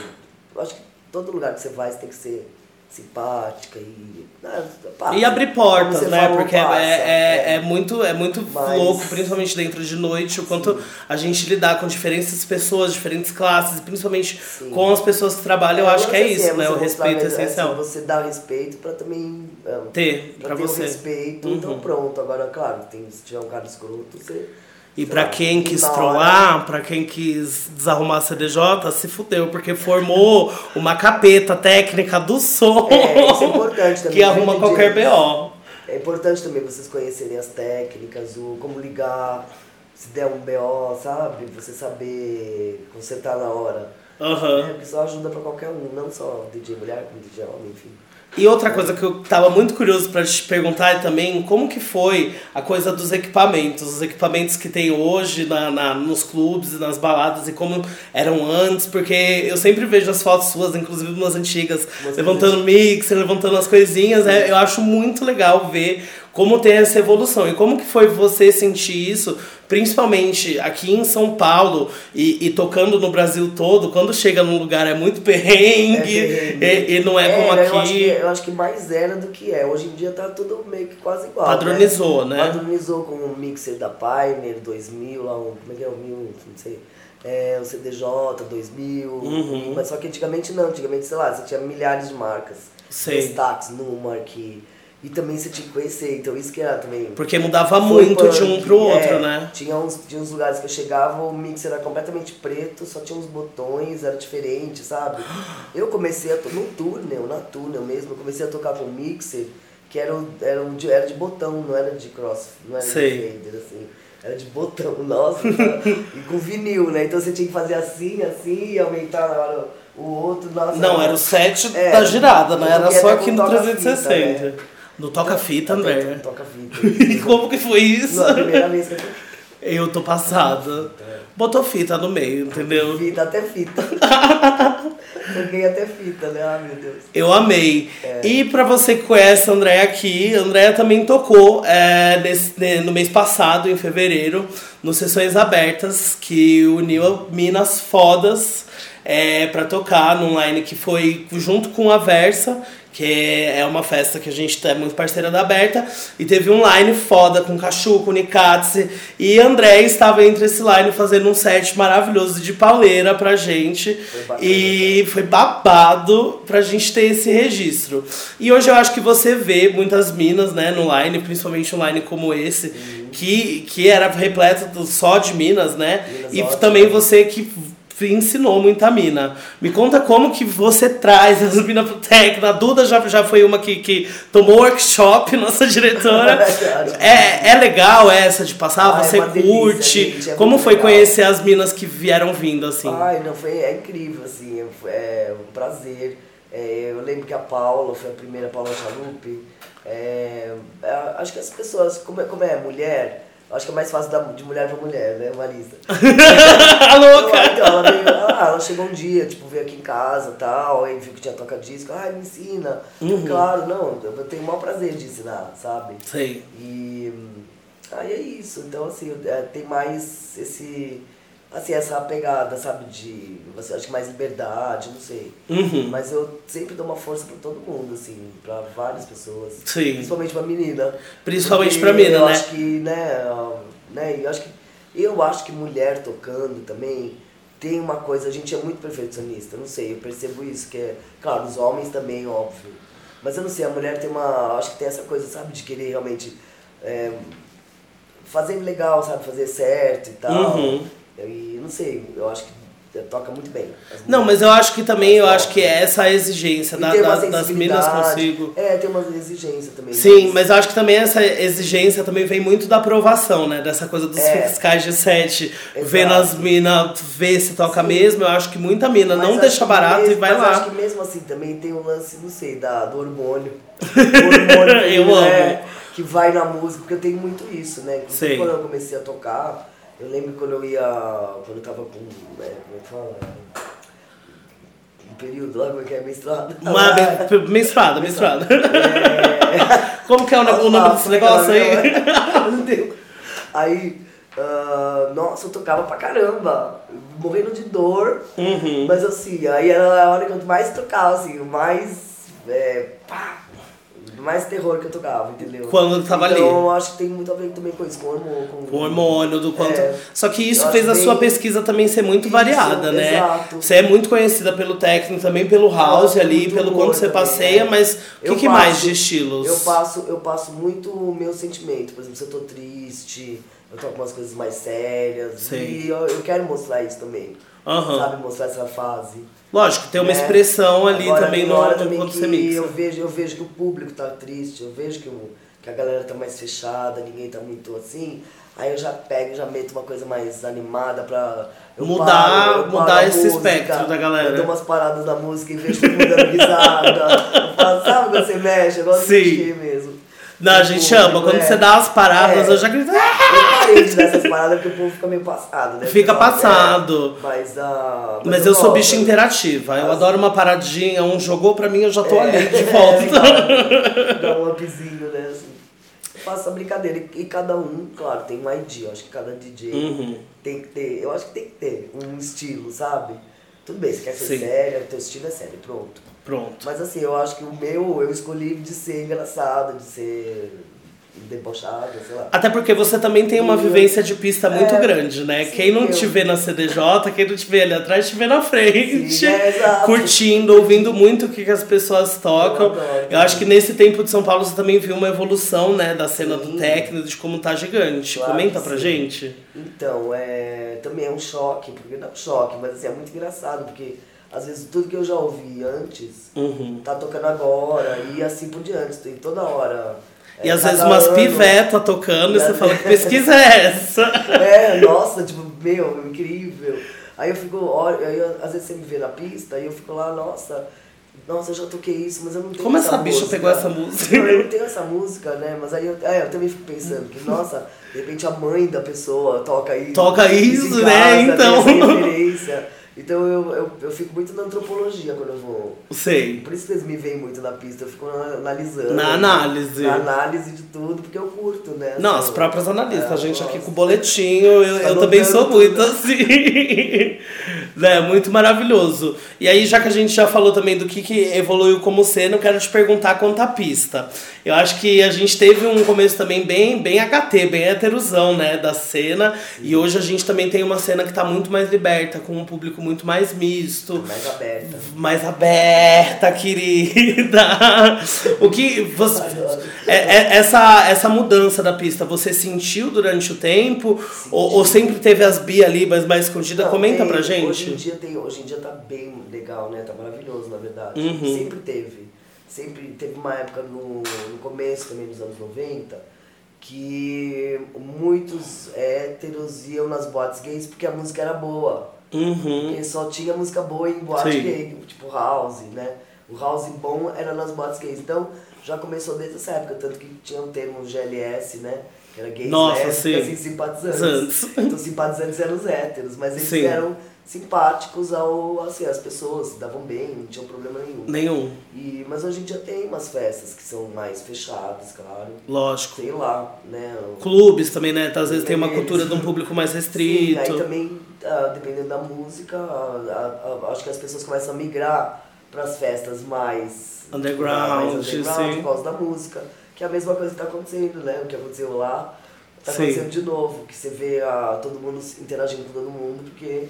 [SPEAKER 4] Eu acho que todo lugar que você vai, você tem que ser simpática e. ah, passa.
[SPEAKER 1] E abrir portas, né?
[SPEAKER 4] falou,
[SPEAKER 1] Porque é,
[SPEAKER 4] passa,
[SPEAKER 1] é, é muito, é muito
[SPEAKER 4] Mas-
[SPEAKER 1] louco, principalmente dentro de noite, o quanto a gente lidar com diferentes pessoas, diferentes classes, principalmente
[SPEAKER 4] Sim.
[SPEAKER 1] com as pessoas que trabalham, eu
[SPEAKER 4] É,
[SPEAKER 1] acho que é
[SPEAKER 4] assim,
[SPEAKER 1] isso, né? O respeito é essencial.
[SPEAKER 4] Você dá respeito pra também. é,
[SPEAKER 1] Ter, pra
[SPEAKER 4] ter
[SPEAKER 1] você.
[SPEAKER 4] o respeito,
[SPEAKER 1] Uhum.
[SPEAKER 4] então pronto. Agora, claro, tem, se tiver um cara escroto, você.
[SPEAKER 1] E
[SPEAKER 4] lá,
[SPEAKER 1] quem quis trollar, pra quem quis desarrumar a CDJ, se fudeu, porque formou uma capeta técnica do som
[SPEAKER 4] É, isso é importante também.
[SPEAKER 1] que arruma qualquer? BO.
[SPEAKER 4] É importante também vocês conhecerem as técnicas, o como ligar, se der um BO, sabe? Você saber consertar na hora.
[SPEAKER 1] Aham.
[SPEAKER 4] É, porque isso ajuda pra qualquer um, não só DJ mulher, como DJ homem, enfim.
[SPEAKER 1] E outra coisa que eu tava muito curioso pra te perguntar também como que foi a coisa dos equipamentos, os equipamentos que tem hoje na, na- nos clubes e nas baladas e como eram antes, porque eu sempre vejo as fotos suas, inclusive umas antigas, levantando mixer, levantando as coisinhas, é, eu acho muito legal ver como tem essa evolução. E como que foi você sentir isso, principalmente aqui em São Paulo e, e tocando no Brasil todo, quando chega num lugar é muito perrengue,
[SPEAKER 4] É perrengue.
[SPEAKER 1] E, e não é como
[SPEAKER 4] né,
[SPEAKER 1] aqui.
[SPEAKER 4] Eu acho, que, eu acho que mais era do que é. Hoje em dia tá tudo meio que quase igual.
[SPEAKER 1] Padronizou, né?
[SPEAKER 4] Padronizou com o mixer da Pioneer 2000, lá, um, como é que é o 1000, não sei. É, o CDJ 2000.
[SPEAKER 1] Uhum.
[SPEAKER 4] Mas só que antigamente não. Antigamente, sei lá, você tinha milhares de marcas.
[SPEAKER 1] Sei.
[SPEAKER 4] Destaques, Numark. E também você tinha que conhecer. Então isso que era também.
[SPEAKER 1] Porque mudava muito de um
[SPEAKER 4] punk,
[SPEAKER 1] pro outro,
[SPEAKER 4] é.
[SPEAKER 1] né?
[SPEAKER 4] Tinha uns, tinha uns lugares que eu chegava, o mixer era completamente preto, só tinha uns botões, era diferente, sabe? Eu comecei a tocar no túnel, na túnel mesmo, eu comecei a tocar com mixer que era, era, de, era de botão, não era de cross, não era
[SPEAKER 1] Sei.
[SPEAKER 4] de fader, assim. Era de botão, nossa. e com vinil, né? Então você tinha que fazer assim, assim, e aumentar na hora o outro, nossa.
[SPEAKER 1] Não, era o set
[SPEAKER 4] É,
[SPEAKER 1] da girada, né? Era só aqui no
[SPEAKER 4] toca-fita,
[SPEAKER 1] 360.
[SPEAKER 4] né?
[SPEAKER 1] No toca-fita, André.
[SPEAKER 4] Toca-fita.
[SPEAKER 1] E como que foi isso?
[SPEAKER 4] Não, a primeira vez que eu.
[SPEAKER 1] Eu tô passada. Botou fita no meio, entendeu?
[SPEAKER 4] Fita, até fita. Toquei até fita, né? Ah, meu Deus.
[SPEAKER 1] Eu amei. E pra você que conhece a Andréia aqui, a Andréia também tocou é, nesse- ne- no mês passado, em fevereiro, no Sessões Abertas, que uniu Minas Fodas é, pra tocar num line que foi junto com a Versa, que é uma festa que a gente é muito parceira da Aberta, e teve um line foda com Cachu, com Nikatse, e André estava entre esse line fazendo um set maravilhoso de pauleira pra gente,
[SPEAKER 4] bacana,
[SPEAKER 1] e foi babado pra gente ter esse registro. E hoje eu acho que você vê muitas minas, né, no line, principalmente um line como esse, que, que era repleto só de minas, né,
[SPEAKER 4] Minas
[SPEAKER 1] e
[SPEAKER 4] ótimas.
[SPEAKER 1] também você que ensinou muita mina. Me conta como que você traz as minas pro técnico. A Duda já, já foi uma que, que tomou workshop, nossa diretora.
[SPEAKER 4] Verdade.
[SPEAKER 1] é, é legal essa de passar,
[SPEAKER 4] Ah, é
[SPEAKER 1] você
[SPEAKER 4] delícia,
[SPEAKER 1] curte.
[SPEAKER 4] gente, é
[SPEAKER 1] como foi
[SPEAKER 4] legal.
[SPEAKER 1] conhecer as minas que vieram vindo, assim?
[SPEAKER 4] Ai, não, foi é incrível, assim, é, é um prazer. É, eu lembro que a Paula foi a primeira, Paula Chalupe. É, é, acho que as pessoas, como é, como é mulher, acho que é mais fácil da, de mulher pra mulher, né, Marisa?
[SPEAKER 1] a louca!
[SPEAKER 4] Então, ela, veio, ah, ela chegou um dia, tipo, veio aqui em casa e tal, aí viu que tinha toca-disco, ai, me ensina. Claro, não, eu tenho o maior prazer de ensinar, sabe?
[SPEAKER 1] Sei.
[SPEAKER 4] E aí é isso. Então, assim, é, tem mais esse. Assim, essa pegada, sabe, de. Você acho que mais liberdade, não sei.
[SPEAKER 1] Uhum.
[SPEAKER 4] Mas eu sempre dou uma força pra todo mundo, assim, pra várias pessoas.
[SPEAKER 1] Sim.
[SPEAKER 4] Principalmente pra menina.
[SPEAKER 1] Principalmente pra mina,
[SPEAKER 4] eu
[SPEAKER 1] né?
[SPEAKER 4] acho que, né, ó, né, eu acho que. Eu acho que mulher tocando também tem uma coisa, a gente é muito perfeccionista, não sei, eu percebo isso, que é. Claro, os homens também, óbvio. Mas eu não sei, a mulher tem uma. Acho que tem essa coisa, sabe, de querer realmente. é, fazer legal, sabe, fazer certo e tal.
[SPEAKER 1] Uhum.
[SPEAKER 4] E não sei, eu acho que toca muito bem.
[SPEAKER 1] Não, mas eu acho que também, eu
[SPEAKER 4] Mas
[SPEAKER 1] acho que é essa a exigência da, da- das minas consigo.
[SPEAKER 4] É, tem uma exigência também.
[SPEAKER 1] Sim, mas eu acho que também essa exigência também vem muito da aprovação, né? Dessa coisa dos
[SPEAKER 4] É.
[SPEAKER 1] fiscais de sete,
[SPEAKER 4] Exato.
[SPEAKER 1] vendo as minas, ver se toca mesmo. Eu acho que muita mina
[SPEAKER 4] Mas
[SPEAKER 1] não deixa barato
[SPEAKER 4] mesmo-
[SPEAKER 1] e vai
[SPEAKER 4] mas
[SPEAKER 1] lá.
[SPEAKER 4] acho que mesmo assim também tem um lance, não sei, da, do hormônio. O hormônio
[SPEAKER 1] Eu
[SPEAKER 4] né,
[SPEAKER 1] amo.
[SPEAKER 4] Que vai na música, porque eu tenho muito isso, né? Quando eu comecei a tocar, eu lembro quando eu ia. Quando eu tava com. É, como é que fala? Um período lá, como é que é? Menstruado.
[SPEAKER 1] Uma
[SPEAKER 4] Ah,
[SPEAKER 1] men- menstruada, menstruada.
[SPEAKER 4] é,
[SPEAKER 1] Como que é o, ne- o nome desse negócio aí?
[SPEAKER 4] Não deu. Aí, ah, nossa, eu tocava pra caramba. Morrendo de dor.
[SPEAKER 1] Uhum.
[SPEAKER 4] Mas assim, aí era a hora que eu mais tocava, assim, o mais. É, pá, mais terror que eu tocava, entendeu?
[SPEAKER 1] Quando tava
[SPEAKER 4] então,
[SPEAKER 1] ali.
[SPEAKER 4] eu acho que tem muito a ver também com isso, com hormônio. Com,
[SPEAKER 1] O hormônio, do quanto.
[SPEAKER 4] É.
[SPEAKER 1] Só que isso
[SPEAKER 4] Eu
[SPEAKER 1] fez a
[SPEAKER 4] acho
[SPEAKER 1] sua
[SPEAKER 4] bem-
[SPEAKER 1] pesquisa também ser muito
[SPEAKER 4] Isso,
[SPEAKER 1] variada, né?
[SPEAKER 4] exato.
[SPEAKER 1] Você é muito conhecida pelo técnico, também pelo house ali, pelo quanto você
[SPEAKER 4] também,
[SPEAKER 1] passeia,
[SPEAKER 4] né?
[SPEAKER 1] mas o que,
[SPEAKER 4] Eu
[SPEAKER 1] que mais de estilos?
[SPEAKER 4] Eu passo, eu passo muito o meu sentimento. Por exemplo, se eu tô triste, eu toco umas coisas mais sérias.
[SPEAKER 1] Sei.
[SPEAKER 4] E eu, eu quero mostrar isso também.
[SPEAKER 1] Aham.
[SPEAKER 4] Sabe, mostrar essa fase.
[SPEAKER 1] Lógico, tem uma
[SPEAKER 4] né?
[SPEAKER 1] expressão ali
[SPEAKER 4] Agora,
[SPEAKER 1] também
[SPEAKER 4] tem
[SPEAKER 1] no,
[SPEAKER 4] hora
[SPEAKER 1] no
[SPEAKER 4] também
[SPEAKER 1] quando
[SPEAKER 4] que
[SPEAKER 1] você mixa.
[SPEAKER 4] Eu vejo, eu vejo que o público tá triste, eu vejo que, o, que a galera tá mais fechada, ninguém tá muito assim. Aí eu já pego, já meto uma coisa mais animada pra. eu
[SPEAKER 1] Mudar-
[SPEAKER 4] paro,
[SPEAKER 1] mudar esse
[SPEAKER 4] música,
[SPEAKER 1] espectro da galera.
[SPEAKER 4] Eu dou umas paradas na música e vejo todo mundo dando risada. Falo, sabe quando você mexe? Eu gosto
[SPEAKER 1] Sim.
[SPEAKER 4] de mexer mesmo.
[SPEAKER 1] Não, a
[SPEAKER 4] Tipo,
[SPEAKER 1] gente ama. Quando
[SPEAKER 4] é.
[SPEAKER 1] você dá as paradas,
[SPEAKER 4] É.
[SPEAKER 1] eu já grito. "Ah!"
[SPEAKER 4] Eu parei de dar essas paradas porque o povo fica meio passado, né?
[SPEAKER 1] Fica passado.
[SPEAKER 4] é, mas, ah,
[SPEAKER 1] Mas eu sou
[SPEAKER 4] gosto.
[SPEAKER 1] bicha interativa. Eu
[SPEAKER 4] Mas-
[SPEAKER 1] adoro uma paradinha, um jogou pra mim, eu já tô
[SPEAKER 4] É,
[SPEAKER 1] ali de
[SPEAKER 4] é,
[SPEAKER 1] volta.
[SPEAKER 4] Dá um upzinho, né? Assim. Faço a brincadeira. E, e cada um, claro, tem um ID. Eu acho que cada DJ
[SPEAKER 1] Uhum.
[SPEAKER 4] tem que ter. Eu acho que tem que ter um estilo, sabe? Tudo bem, você quer ser
[SPEAKER 1] Sim.
[SPEAKER 4] sério, teu estilo é sério, pronto.
[SPEAKER 1] Pronto.
[SPEAKER 4] Mas assim, eu acho que o meu, eu escolhi de ser engraçado, de ser debochado, sei lá.
[SPEAKER 1] Até porque você também tem uma vivência de pista muito
[SPEAKER 4] É,
[SPEAKER 1] grande, né?
[SPEAKER 4] sim,
[SPEAKER 1] quem não
[SPEAKER 4] eu-
[SPEAKER 1] te vê na CDJ, quem não te vê ali atrás, te vê na frente.
[SPEAKER 4] Sim, é,
[SPEAKER 1] curtindo, ouvindo muito o que, as pessoas tocam.
[SPEAKER 4] Eu adoro
[SPEAKER 1] Eu acho que nesse tempo de São Paulo você também viu uma evolução, né? Da cena do
[SPEAKER 4] Sim.
[SPEAKER 1] técnico, de como tá gigante.
[SPEAKER 4] Claro
[SPEAKER 1] Comenta pra gente.
[SPEAKER 4] Então, é, também é um choque, porque não é um choque, mas assim, é muito engraçado, porque às vezes tudo que eu já ouvi antes
[SPEAKER 1] Uhum.
[SPEAKER 4] tá tocando agora e assim por diante, tem toda hora.
[SPEAKER 1] E
[SPEAKER 4] É,
[SPEAKER 1] às vezes umas
[SPEAKER 4] ano-
[SPEAKER 1] piveta tocando e você fala que pesquisa é essa?
[SPEAKER 4] É, nossa, tipo, meu, incrível. Aí eu fico, olha, aí eu- às vezes você me vê na pista e eu fico lá, nossa, nossa, eu já toquei isso, mas eu não tenho
[SPEAKER 1] Como
[SPEAKER 4] essa
[SPEAKER 1] essa bicha
[SPEAKER 4] música.
[SPEAKER 1] pegou essa música?
[SPEAKER 4] Eu não tenho essa música, né? Mas aí eu, é, eu também fico pensando que, nossa, de repente a mãe da pessoa toca isso.
[SPEAKER 1] Toca isso,
[SPEAKER 4] em
[SPEAKER 1] né?
[SPEAKER 4] casa,
[SPEAKER 1] Então.
[SPEAKER 4] Tem essa referência. Então eu, eu, eu fico muito na antropologia quando eu vou.
[SPEAKER 1] Sei.
[SPEAKER 4] Por isso que eles me veem muito na pista, eu fico analisando.
[SPEAKER 1] Na análise.
[SPEAKER 4] Na análise de tudo, porque eu curto, né?
[SPEAKER 1] Não,
[SPEAKER 4] Assim,
[SPEAKER 1] as próprias analistas,
[SPEAKER 4] é,
[SPEAKER 1] a gente aqui com o boletinho, eu, eu também sou
[SPEAKER 4] Anotando
[SPEAKER 1] muito
[SPEAKER 4] tudo.
[SPEAKER 1] assim. né, muito maravilhoso. E aí, já que a gente já falou também do que, que evoluiu como cena, eu quero te perguntar quanto à pista. Eu acho que a gente teve um começo também bem, bem HT, bem heterosão, né, da cena. E hoje a gente também tem uma cena que tá muito mais liberta, com um público muito mais misto
[SPEAKER 4] Mais aberta.
[SPEAKER 1] mais aberta, querida. O que você é, é- essa essa mudança da pista, você sentiu durante o tempo ou, ou sempre teve as bi ali, mas mais escondida?
[SPEAKER 4] Não,
[SPEAKER 1] Comenta
[SPEAKER 4] tem-
[SPEAKER 1] pra gente.
[SPEAKER 4] Hoje em dia tem, hoje em dia tá bem legal, né? Tá maravilhoso, na verdade.
[SPEAKER 1] Uhum.
[SPEAKER 4] Sempre teve. Sempre teve uma época no, no começo também dos anos 90 que muitos héteros iam nas boates gays porque a música era boa.
[SPEAKER 1] Uhum.
[SPEAKER 4] Porque só tinha música boa em boate
[SPEAKER 1] Sim.
[SPEAKER 4] gay, tipo house, né? O house bom era nas boates gays. Então já começou desde essa época, tanto que tinha o termo GLS, né? Que era gays,
[SPEAKER 1] Nossa,
[SPEAKER 4] lésbicas
[SPEAKER 1] sim.
[SPEAKER 4] e simpatizantes.
[SPEAKER 1] Zantes.
[SPEAKER 4] Então simpatizantes eram os héteros, mas eles
[SPEAKER 1] Sim.
[SPEAKER 4] eram simpáticos ao, assim, as pessoas, se davam bem, não tinham problema nenhum.
[SPEAKER 1] Nenhum,
[SPEAKER 4] E, mas hoje em dia tem umas festas que são mais fechadas, claro.
[SPEAKER 1] lógico.
[SPEAKER 4] Sei lá, né?
[SPEAKER 1] Clubes também, né? Às vezes tem uma cultura de um público mais
[SPEAKER 4] Sim,
[SPEAKER 1] restrito.
[SPEAKER 4] aí também, ah, dependendo da música, acho que as pessoas começam a migrar para as festas mais
[SPEAKER 1] Underground,
[SPEAKER 4] mais underground
[SPEAKER 1] sim.
[SPEAKER 4] por causa da música, que é a mesma coisa que está acontecendo, né? O que aconteceu lá está
[SPEAKER 1] Sim.
[SPEAKER 4] acontecendo de novo, que você vê ah, todo mundo interagindo com todo mundo, porque,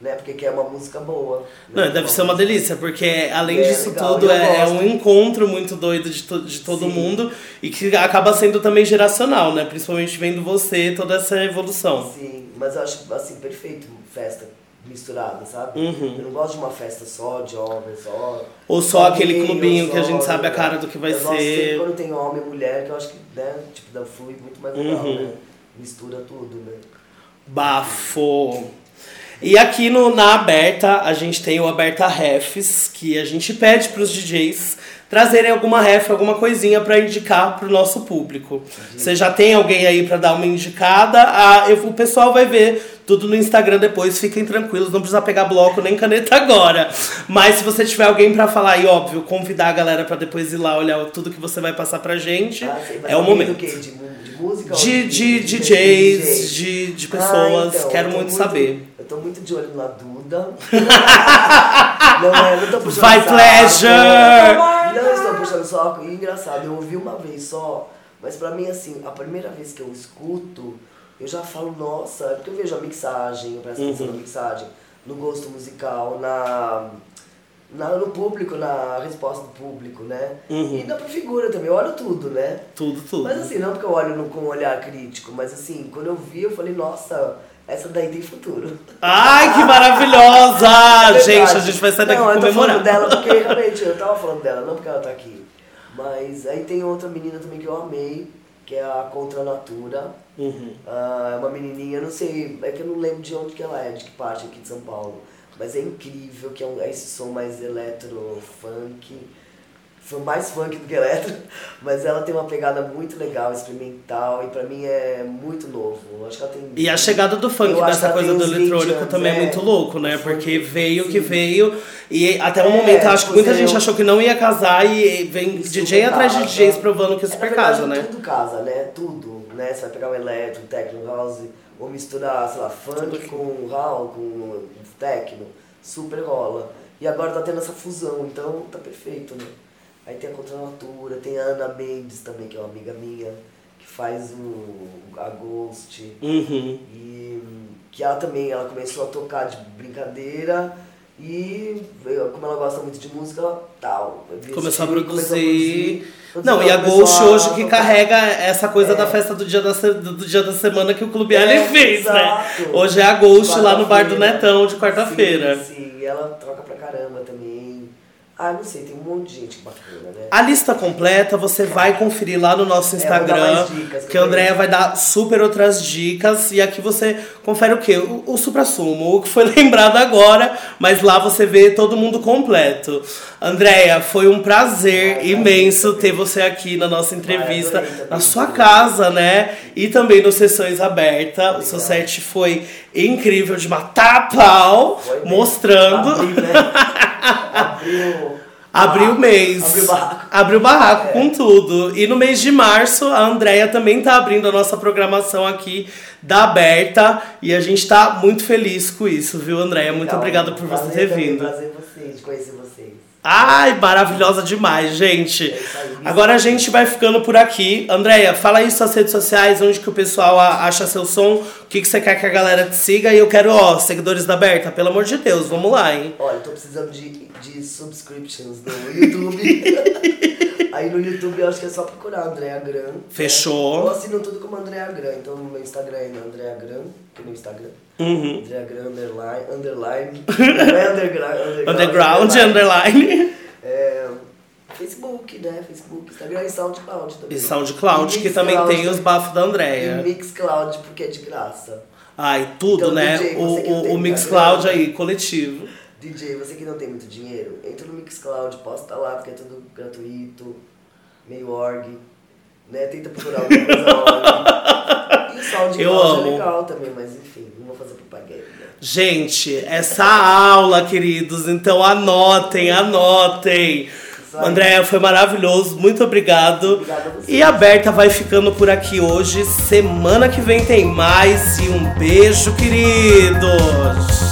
[SPEAKER 4] né? porque quer uma música boa.
[SPEAKER 1] Não,
[SPEAKER 4] né?
[SPEAKER 1] deve ser uma delícia, porque além
[SPEAKER 4] É,
[SPEAKER 1] disso
[SPEAKER 4] legal,
[SPEAKER 1] tudo é, é um encontro muito doido de, to- de todo
[SPEAKER 4] Sim.
[SPEAKER 1] mundo e que acaba sendo também geracional, né? Principalmente vendo você, toda essa evolução.
[SPEAKER 4] Sim, mas eu acho assim, perfeito festa misturada, sabe?
[SPEAKER 1] Uhum.
[SPEAKER 4] Eu não gosto de uma festa só de homem, só.
[SPEAKER 1] Ou só aquele clubinho
[SPEAKER 4] ou
[SPEAKER 1] que a
[SPEAKER 4] só-
[SPEAKER 1] gente sabe a cara do que vai
[SPEAKER 4] eu
[SPEAKER 1] ser.
[SPEAKER 4] quando tem homem e mulher, que eu acho que, né, tipo, dá flui muito mais legal,
[SPEAKER 1] Uhum.
[SPEAKER 4] né? Mistura tudo, né?
[SPEAKER 1] Bafo. E aqui no, na Aberta, a gente tem o Aberta Refs, que a gente pede pros DJs trazerem alguma ref, alguma coisinha pra indicar pro nosso público. Você já tem alguém aí pra dar uma indicada? Ah, eu- o pessoal vai ver tudo no Instagram depois, fiquem tranquilos, não precisa pegar bloco nem caneta agora. Mas se você tiver alguém pra falar, e óbvio, convidar a galera pra depois ir lá olhar tudo que você vai passar pra gente,
[SPEAKER 4] Ah, sei, mas
[SPEAKER 1] é o
[SPEAKER 4] alguém
[SPEAKER 1] momento.
[SPEAKER 4] De, de música?
[SPEAKER 1] De, de
[SPEAKER 4] de
[SPEAKER 1] DJs, de, de pessoas,
[SPEAKER 4] Ah, então,
[SPEAKER 1] quero
[SPEAKER 4] tô
[SPEAKER 1] muito saber.
[SPEAKER 4] Eu tô muito de olho na Duda. não, é, não tô puxando
[SPEAKER 1] Vai,
[SPEAKER 4] saco.
[SPEAKER 1] Pleasure!
[SPEAKER 4] Não estou puxando saco. E engraçado, eu ouvi uma vez só, mas pra mim, assim, a primeira vez que eu escuto, eu já falo, nossa, é porque eu vejo a mixagem, eu presto atenção
[SPEAKER 1] Uhum.
[SPEAKER 4] na mixagem, no gosto musical, na, na, no público, na resposta do público, né?
[SPEAKER 1] Uhum.
[SPEAKER 4] E na figura também, eu olho tudo, né?
[SPEAKER 1] Tudo, tudo.
[SPEAKER 4] Mas assim, não porque eu olho no, com um olhar crítico, mas assim, quando eu vi, eu falei, nossa, essa daí tem futuro.
[SPEAKER 1] Ai, que maravilhosa!
[SPEAKER 4] É
[SPEAKER 1] gente, a gente vai sair daqui
[SPEAKER 4] não, eu tô
[SPEAKER 1] comemorar.
[SPEAKER 4] falando dela porque realmente eu tava falando dela, não porque ela tá aqui. Mas aí tem outra menina também que eu amei, que é a Contra Natura.
[SPEAKER 1] Uhum.
[SPEAKER 4] Ah, é uma menininha, eu não sei, é que eu não lembro de onde que ela é, de que parte aqui de São Paulo. Mas é incrível, que é, um, é esse som mais eletro, funk. Foi mais funk do que eletro, mas ela tem uma pegada muito legal, experimental, e pra mim é muito novo. Eu acho que ela tem.
[SPEAKER 1] E a chegada do funk,
[SPEAKER 4] Eu acho
[SPEAKER 1] dessa coisa do
[SPEAKER 4] uns 20
[SPEAKER 1] eletrônico
[SPEAKER 4] anos,
[SPEAKER 1] também é,
[SPEAKER 4] é.
[SPEAKER 1] muito louco, né? Porque veio
[SPEAKER 4] sim.
[SPEAKER 1] que veio e até o
[SPEAKER 4] É,
[SPEAKER 1] momento acho que muita gente
[SPEAKER 4] eu-
[SPEAKER 1] achou que não ia casar e vem DJ atrás de. DJs provando que
[SPEAKER 4] É,
[SPEAKER 1] super
[SPEAKER 4] na verdade,
[SPEAKER 1] casa, né?
[SPEAKER 4] Tudo casa, né? Tudo, né? Você vai pegar um eletro, um techno house, ou misturar, sei lá, funk com house, com techno, super rola. E agora tá tendo essa fusão, então tá perfeito, né? Aí tem a Contranatura, tem a Ana Mendes também, que é uma amiga minha, que faz o a Ghost.
[SPEAKER 1] Uhum.
[SPEAKER 4] E que ela também, ela começou a tocar de brincadeira e como ela gosta muito de música, ela tal.
[SPEAKER 1] Começou a produzir. Não, e a Ghost hoje que carrega essa coisa
[SPEAKER 4] É.
[SPEAKER 1] da festa do dia da, do dia da semana que o Clube
[SPEAKER 4] É,
[SPEAKER 1] L fez, né?
[SPEAKER 4] exato.
[SPEAKER 1] Hoje é a Ghost lá no bar do. Netão de quarta-feira.
[SPEAKER 4] Sim, sim, e ela troca pra caramba também. Ah, não sei, tem um monte de gente bacana, né?
[SPEAKER 1] A lista completa você vai conferir lá no nosso
[SPEAKER 4] É,
[SPEAKER 1] Instagram,
[SPEAKER 4] mais dicas,
[SPEAKER 1] que a Andrea vai dar super outras dicas. E aqui você confere o quê? O, o supra-sumo, o que foi lembrado agora, mas lá você vê todo mundo completo. Andrea, foi um prazer
[SPEAKER 4] Ai,
[SPEAKER 1] imenso ter você aqui na nossa entrevista, na sua casa, né? E também no Sessões Abertas. O seu set foi incrível de matar a pau, mostrando.
[SPEAKER 4] Abriu, né? Abriu.
[SPEAKER 1] Abriu o mês.
[SPEAKER 4] Abriu o barraco.
[SPEAKER 1] Abriu o barraco
[SPEAKER 4] É.
[SPEAKER 1] com tudo. E no mês de março, a Andrea também tá abrindo a nossa programação aqui da Aberta. E a gente tá muito feliz com isso, viu, Andrea? Muito
[SPEAKER 4] Legal.
[SPEAKER 1] obrigada por você ter vindo.
[SPEAKER 4] Prazer vocês, de conhecer vocês.
[SPEAKER 1] Ai, maravilhosa demais, gente. Agora a gente vai ficando por aqui. Andréia, fala aí suas redes sociais, onde que o pessoal acha seu som, o que, que você quer que a galera te siga. E eu quero, ó, seguidores da Berta, pelo amor de Deus, vamos lá, hein?
[SPEAKER 4] Olha, eu tô precisando de, de subscriptions no YouTube. Aí no YouTube eu acho que é só procurar Andrea Gran.
[SPEAKER 1] Fechou.
[SPEAKER 4] Eu assino tudo como Andrea Gran, então no meu Instagram é Andrea Gran, que no Instagram.
[SPEAKER 1] Uhum.
[SPEAKER 4] Andrea Gran underline, underline. Não é underground, underground.
[SPEAKER 1] Underground, underline.
[SPEAKER 4] É, Facebook, né? Facebook, Instagram e SoundCloud também.
[SPEAKER 1] E SoundCloud,
[SPEAKER 4] E
[SPEAKER 1] que também
[SPEAKER 4] Mixcloud,
[SPEAKER 1] tem os bafos da
[SPEAKER 4] E
[SPEAKER 1] Andréia.
[SPEAKER 4] Mixcloud, porque é de graça.
[SPEAKER 1] Ai, tudo,
[SPEAKER 4] Então,
[SPEAKER 1] né?
[SPEAKER 4] DJ,
[SPEAKER 1] o o, o Mixcloud aí, coletivo.
[SPEAKER 4] DJ, você que não tem muito dinheiro, entra no Mixcloud, posta lá, porque é tudo gratuito, meio org, né? Tenta procurar alguma coisa org. E o SoundCloud
[SPEAKER 1] Eu amo.
[SPEAKER 4] é legal também, mas enfim, propaganda.
[SPEAKER 1] Gente, essa aula, queridos, então anotem, anotem. Andréia, foi maravilhoso, muito obrigado.
[SPEAKER 4] Obrigada a você.
[SPEAKER 1] E a Berta vai ficando por aqui hoje. Semana que vem tem mais. E um beijo, queridos.